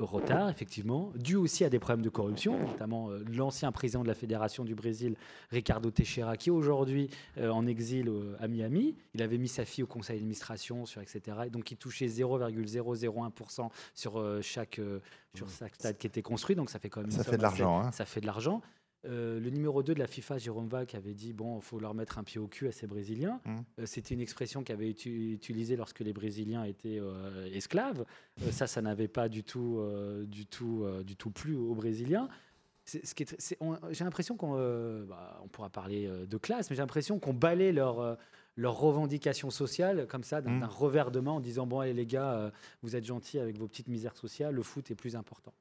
retard, effectivement, dû aussi à des problèmes de corruption, notamment euh, l'ancien président de la Fédération du Brésil, Ricardo Teixeira, qui est aujourd'hui euh, en exil euh, à Miami. Il avait mis sa fille au conseil d'administration, sur etc. Et donc, il touchait 0,001% sur euh, chaque, euh, sur chaque stade qui était construit. Donc, ça fait quand même Ça fait de l'argent, hein. Ça fait de l'argent. Euh, le numéro 2 de la FIFA, Jérôme Vac, avait dit bon, il faut leur mettre un pied au cul à ces Brésiliens. Mm. Euh, C'était une expression qui avait été utilisée lorsque les Brésiliens étaient euh, esclaves. Ça, ça n'avait pas du tout, du tout, du tout plu aux Brésiliens. J'ai l'impression qu'on bah, on pourra parler de classe, mais j'ai l'impression qu'on balaie leurs euh, leurs revendications sociales comme ça d'un Mm. d'un revers de main en disant bon allez les gars, euh, vous êtes gentils avec vos petites misères sociales, le foot est plus important.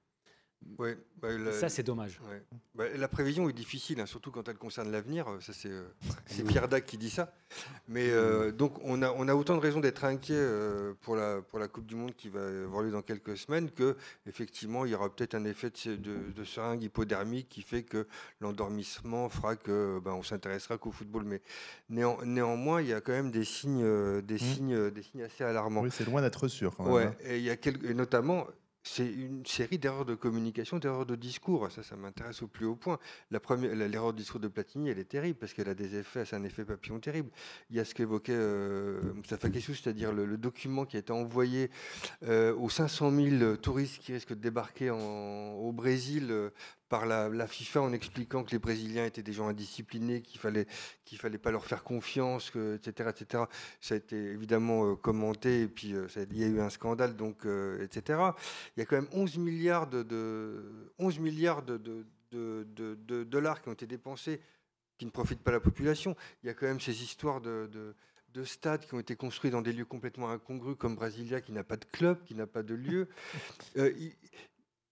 Ouais, bah, la- Ça c'est dommage. ouais. Bah, la prévision est difficile, hein, surtout quand elle concerne l'avenir. euh, Ça, c'est euh, (laughs) c'est Pierre Dac qui dit ça. Mais euh, donc, on a, on a autant de raisons d'être inquiet euh, pour, la, pour la Coupe du Monde qui va avoir lieu dans quelques semaines que, effectivement, il y aura peut-être un effet de, de, de seringue hypodermique qui fait que l'endormissement fera que ben, on s'intéressera qu'au football. Mais néan- néanmoins, il y a quand même des signes, des signes, euh, des signes assez alarmants. Oui, c'est loin d'être sûr. Quand même, Ouais, hein. et il y a quelques, et notamment, c'est une série d'erreurs de communication, d'erreurs de discours. Ça, ça m'intéresse au plus haut point. L'erreur de discours de Platini, elle est terrible parce qu'elle a des effets, c'est un effet papillon terrible. Il y a ce qu'évoquait euh, Kessou, c'est-à-dire le, document qui a été envoyé euh, aux 500 000 touristes qui risquent de débarquer au Brésil. euh, par la, la FIFA en expliquant que les Brésiliens étaient des gens indisciplinés, qu'il fallait qu'il fallait pas leur faire confiance, que, etc., etc. Ça a été évidemment euh, commenté et puis euh, ça- il y a eu un scandale, donc euh, etc. Il y a quand même 11 milliards de, de 11 milliards de, dollars qui ont été dépensés, qui ne profitent pas à la population. Il y a quand même ces histoires de, de- de stades qui ont été construits dans des lieux complètement incongrus, comme Brasilia, qui n'a pas de club, qui n'a pas de lieu. (laughs) Euh,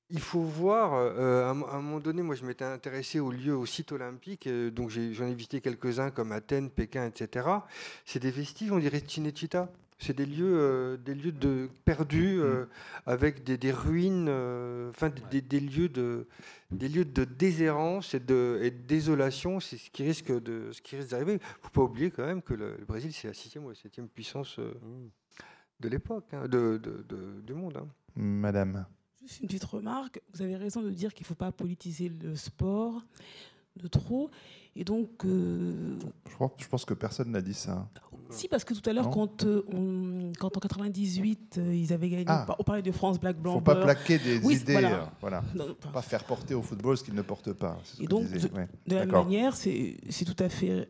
il, faut voir, euh, à, un- à un moment donné, moi je m'étais intéressé aux lieux, aux sites olympiques, euh, donc j'ai- j'en ai, visité quelques-uns comme Athènes, Pékin, etc. C'est des vestiges, on dirait Cinecittà. C'est des lieux, euh, des lieux de perdus euh, avec des, des ruines, euh, enfin des, des lieux de, des lieux de déshérence et de, et de désolation. C'est ce qui risque de, ce qui risque d'arriver. Il faut pas oublier quand même que le, le Brésil c'est la sixième ou la septième puissance euh, de l'époque, hein, de, de- de- du monde. hein. Madame. Juste une petite remarque. Vous avez raison de dire qu'il ne faut pas politiser le sport de trop. Et donc, euh, Je, crois- je pense que personne n'a dit ça. si, parce que tout à l'heure, quand, euh, on- quand en 98, euh, ils avaient gagné, Ah. on parlait de France Black Il ne Blanc. faut pas plaquer des Oui, idées. voilà. euh, voilà. Non, pas faire porter au football ce qu'il ne porte pas. Et donc, ouais. De la même manière, c'est tout à fait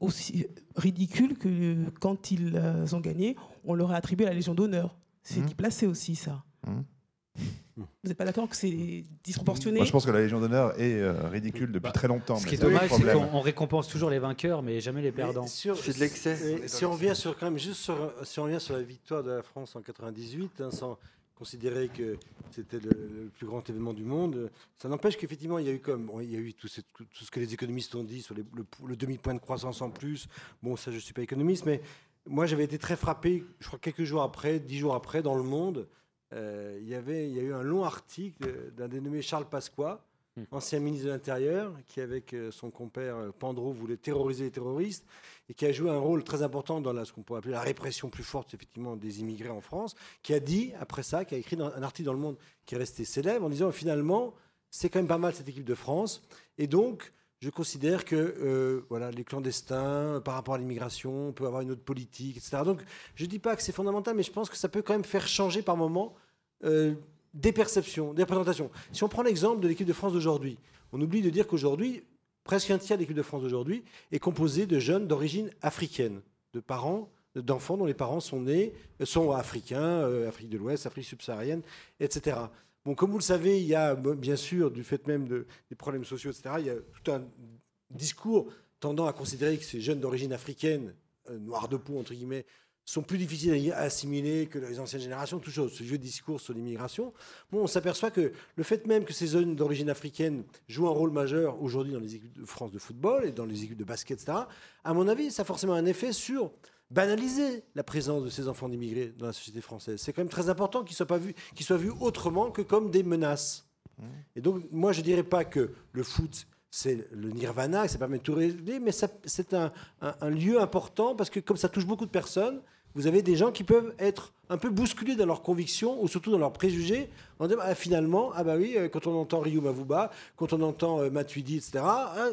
aussi ridicule que quand ils ont gagné, on leur a attribué la Légion d'honneur. C'est Mhm. déplacé aussi, ça. Mhm. Vous n'êtes pas d'accord que c'est disproportionné Moi, je pense que la Légion d'honneur est euh, ridicule depuis Bah, très longtemps. Ce qui est dommage, c'est qu'on on récompense toujours les vainqueurs, mais jamais les perdants. sur- C'est de l'excès. dans Si on revient sur quand même juste sur, si on revient sur la victoire de la France en 98, hein, sans considérer que c'était le, le plus grand événement du monde, ça n'empêche qu'effectivement il y a eu comme bon, il y a eu tout, ce- tout- tout ce que les économistes ont dit sur les- le, le demi-point de croissance en plus. Bon, ça je suis pas économiste, mais moi j'avais été très frappé. Je crois quelques jours après, dix jours après, dans le Monde, euh, il y avait il y a eu un long article d'un dénommé Charles Pasqua. Hmm. Ancien ministre de l'Intérieur, qui avec euh, son compère euh, Pandro voulait terroriser les terroristes, et qui a joué un rôle très important dans la, ce qu'on pourrait appeler la répression plus forte effectivement des immigrés en France, qui a dit après ça, qui a écrit dans- un article dans Le Monde qui est resté célèbre en disant finalement c'est quand même pas mal cette équipe de France, et donc je considère que euh, voilà les clandestins par rapport à l'immigration on peut avoir une autre politique, etc. Donc je dis pas que c'est fondamental, mais je pense que ça peut quand même faire changer par moment euh, des perceptions, des représentations. Si on prend l'exemple de l'équipe de France d'aujourd'hui, on oublie de dire qu'aujourd'hui presque un tiers de l'équipe de France d'aujourd'hui est composé de jeunes d'origine africaine, de parents, d'enfants dont les parents sont nés, euh, sont africains, euh, Afrique de l'Ouest, Afrique subsaharienne, etc. Bon, comme vous le savez, il y a bien sûr, du fait même de- des problèmes sociaux, etc., il y a tout un discours tendant à considérer que ces jeunes d'origine africaine, euh, noirs de peau, entre guillemets, sont plus difficiles à assimiler que les anciennes générations, tout chose, ce vieux discours sur l'immigration. Bon, on s'aperçoit que le fait même que ces jeunes d'origine africaine jouent un rôle majeur aujourd'hui dans les équipes de France de football et dans les équipes de basket, etc., à mon avis, ça a forcément un effet sur banaliser la présence de ces enfants d'immigrés dans la société française. C'est quand même très important qu'ils soient pas vus, qu'ils soient vus autrement que comme des menaces. Et donc, moi, je dirais pas que le foot c'est le nirvana, que ça permet de tout régler, mais ça- c'est un, un- un lieu important parce que comme ça touche beaucoup de personnes, vous avez des gens qui peuvent être un peu bousculés dans leurs convictions ou surtout dans leurs préjugés en disant ah, finalement, ah bah oui, euh, quand on entend Ryu Mavuba, quand on entend euh, Matuidi, etc., hein,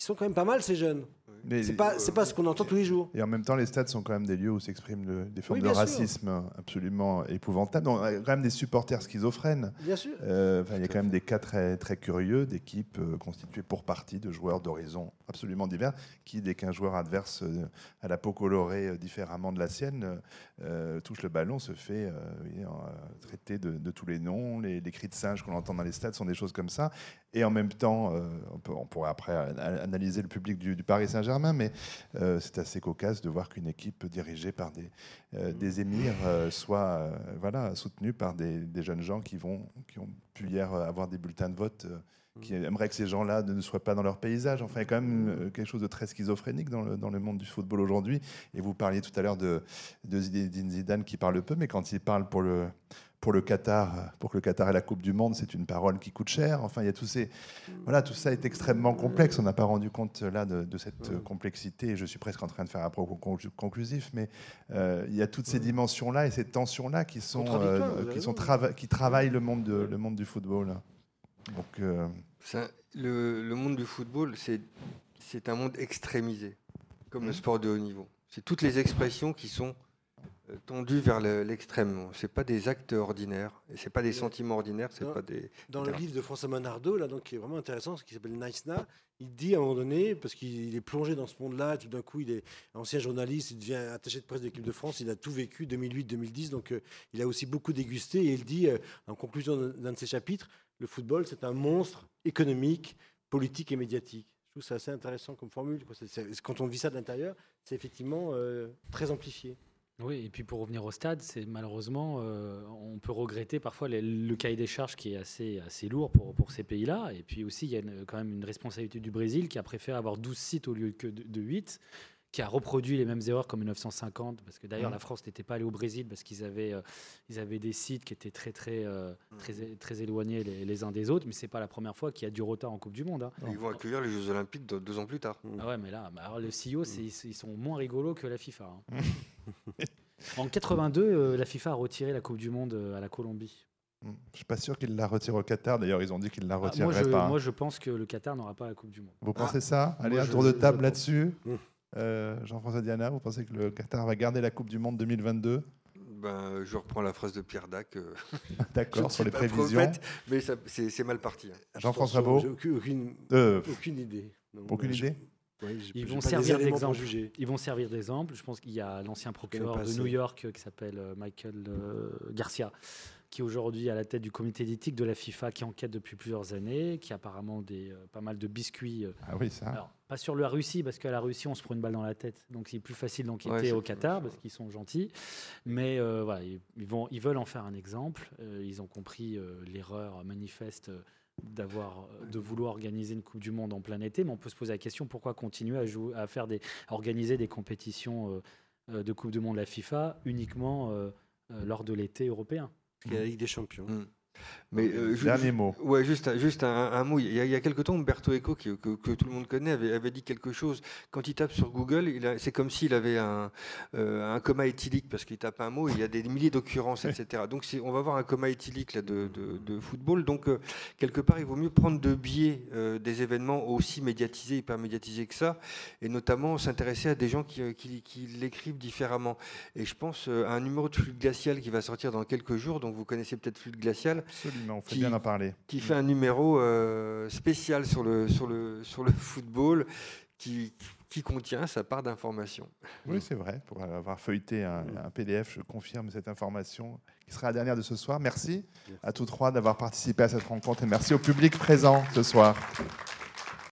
ils sont quand même pas mal ces jeunes. Mais- C'est pas, c'est pas ce qu'on entend tous les jours. Et en même temps, les stades sont quand même des lieux où s'expriment le- des formes Oui, de bien sûr. racisme absolument épouvantables. Y a quand même des supporters schizophrènes. Bien sûr. Euh, il y a quand même des cas très, très curieux d'équipes euh, constituées pour partie de joueurs d'horizons absolument divers qui, dès qu'un joueur adverse euh, à la peau colorée euh, différemment de la sienne euh, euh, touche le ballon, se fait euh, euh, traiter de, de tous les noms. Les, les cris de singe qu'on entend dans les stades sont des choses comme ça. Et en même temps, euh, on, peut- on pourrait après analyser le public du, du Paris Saint-Germain, mais euh, c'est assez cocasse de voir qu'une équipe dirigée par des, euh, des émirs soit voilà, soutenue par des, des jeunes gens qui, vont, qui ont pu hier avoir des bulletins de vote, euh, qui aimeraient que ces gens-là ne soient pas dans leur paysage. Enfin, il y a quand même euh, quelque chose de très schizophrénique dans le, dans le monde du football aujourd'hui. Et vous parliez tout à l'heure de, de Zidane qui parle peu, mais quand il parle pour le, pour le Qatar, pour que le Qatar ait la Coupe du Monde, c'est une parole qui coûte cher. Enfin, il y a tous ces, voilà, tout ça est extrêmement complexe. On n'a pas rendu compte là de, de cette complexité. Je suis presque en train de faire un propos conclu- conclusif, mais euh, il y a toutes ces dimensions-là et ces tensions-là qui sont, euh, qui sont raison. trava- qui travaillent le monde, de, le monde du football. Donc, euh, le, le monde du football, c'est un monde extrémisé, comme le sport de haut niveau. C'est toutes les expressions qui sont tendues vers le- l'extrême. Ce pas des actes ordinaires, et c'est pas des sentiments ordinaires, c'est pas des. Dans le livre de François Manardo, là, donc, qui est vraiment intéressant, ce qui s'appelle Nice-Na, il dit à un moment donné, parce qu'il est plongé dans ce monde-là, tout d'un coup, il est ancien journaliste, il devient attaché de presse de l'équipe de France, il a tout vécu, 2008-2010, donc euh, il a aussi beaucoup dégusté, et il dit, euh, en conclusion d'un- de ses chapitres, le football, c'est un monstre économique, politique et médiatique. Je trouve ça assez intéressant comme formule. quand on vit ça de l'intérieur, c'est effectivement euh, très amplifié. Oui, et puis pour revenir au stade, c'est malheureusement, euh, on peut regretter parfois le cahier des charges qui est assez, assez lourd pour, pour ces pays-là. Et puis aussi, il y a quand même une responsabilité du Brésil qui a préféré avoir 12 sites au lieu que de, de 8, qui a reproduit les mêmes erreurs qu'en 1950. Parce que d'ailleurs, Mhm. la France n'était pas allée au Brésil parce qu'ils avaient, euh, ils avaient des sites qui étaient très, très, euh, très, très éloignés les, les uns des autres. Mais c'est pas la première fois qu'il y a du retard en Coupe du Monde. hein. Ils vont accueillir les Jeux Olympiques de- deux ans plus tard. Ah ouais, mais là, bah alors, le CEO, c'est- ils sont moins rigolos que la FIFA. hein. en 82, euh, la FIFA a retiré la Coupe du Monde à la Colombie. je suis pas sûr qu'ils la retirent au Qatar. D'ailleurs, ils ont dit qu'ils la Ah, moi, retireraient je, pas. moi, je pense que le Qatar n'aura pas la Coupe du Monde. Vous pensez ça? Allez, un tour de table là-dessus. Euh, Jean-François Diana, vous pensez que le Qatar va garder la Coupe du Monde 2022 Ben, je reprends la phrase de Pierre Dac. euh, (laughs) D'accord, (laughs) sur les prévisions. prophète, mais c'est mal parti. hein. Jean-François Beau J'ai aucune, aucune, Euh, aucune idée. Non, Aucune je- idée ouais, Ils vont servir d'exemple. juger. Ils vont servir d'exemple. Je pense qu'il y a l'ancien procureur de. New York qui s'appelle Michael euh, Garcia qui est aujourd'hui à la tête du comité d'éthique de la FIFA, qui enquête depuis plusieurs années, qui a apparemment des, euh, pas mal de biscuits. euh, Ah oui, ça. alors, pas sur la Russie, parce qu'à la Russie, on se prend une balle dans la tête. Donc, c'est plus facile d'enquêter Ouais, au Qatar, parce qu'ils sont gentils. Mais euh, voilà, ils, ils vont, ils veulent en faire un exemple. Ils ont compris l'erreur manifeste d'avoir, de vouloir organiser une Coupe du Monde en plein été. Mais on peut se poser la question pourquoi continuer à, jouer, à, faire des, à organiser des compétitions de Coupe du Monde de la FIFA uniquement lors de l'été européen? A la Ligue des Champions. Mm. Mais euh, Dernier mot. Ouais, juste, un- juste un, un mot. Il y, a, il y a quelques temps, Umberto Eco, qui- que, que tout le monde connaît, avait, avait dit quelque chose. Quand il tape sur Google, c'est comme s'il avait un, euh, un coma éthylique, parce qu'il tape un mot, et il y a des milliers d'occurrences, etc. Donc on va avoir un coma éthylique là, de, de- de football. Donc euh, quelque part, il vaut mieux prendre de biais des événements aussi médiatisés, hyper médiatisés que ça, et notamment s'intéresser à des gens qui, qui- qui l'écrivent différemment. Et je pense à un numéro de Flûte Glacial qui va sortir dans quelques jours, donc vous connaissez peut-être Flûte Glacial Absolument, on fait Qui- bien en parler. qui fait un numéro euh, spécial sur le, sur le, sur le football qui, qui contient sa part d'information. Oui, c'est vrai. Pour avoir feuilleté un, un PDF, je confirme cette information qui sera la dernière de ce soir. Merci à tous trois d'avoir participé à cette rencontre et merci au public présent ce soir.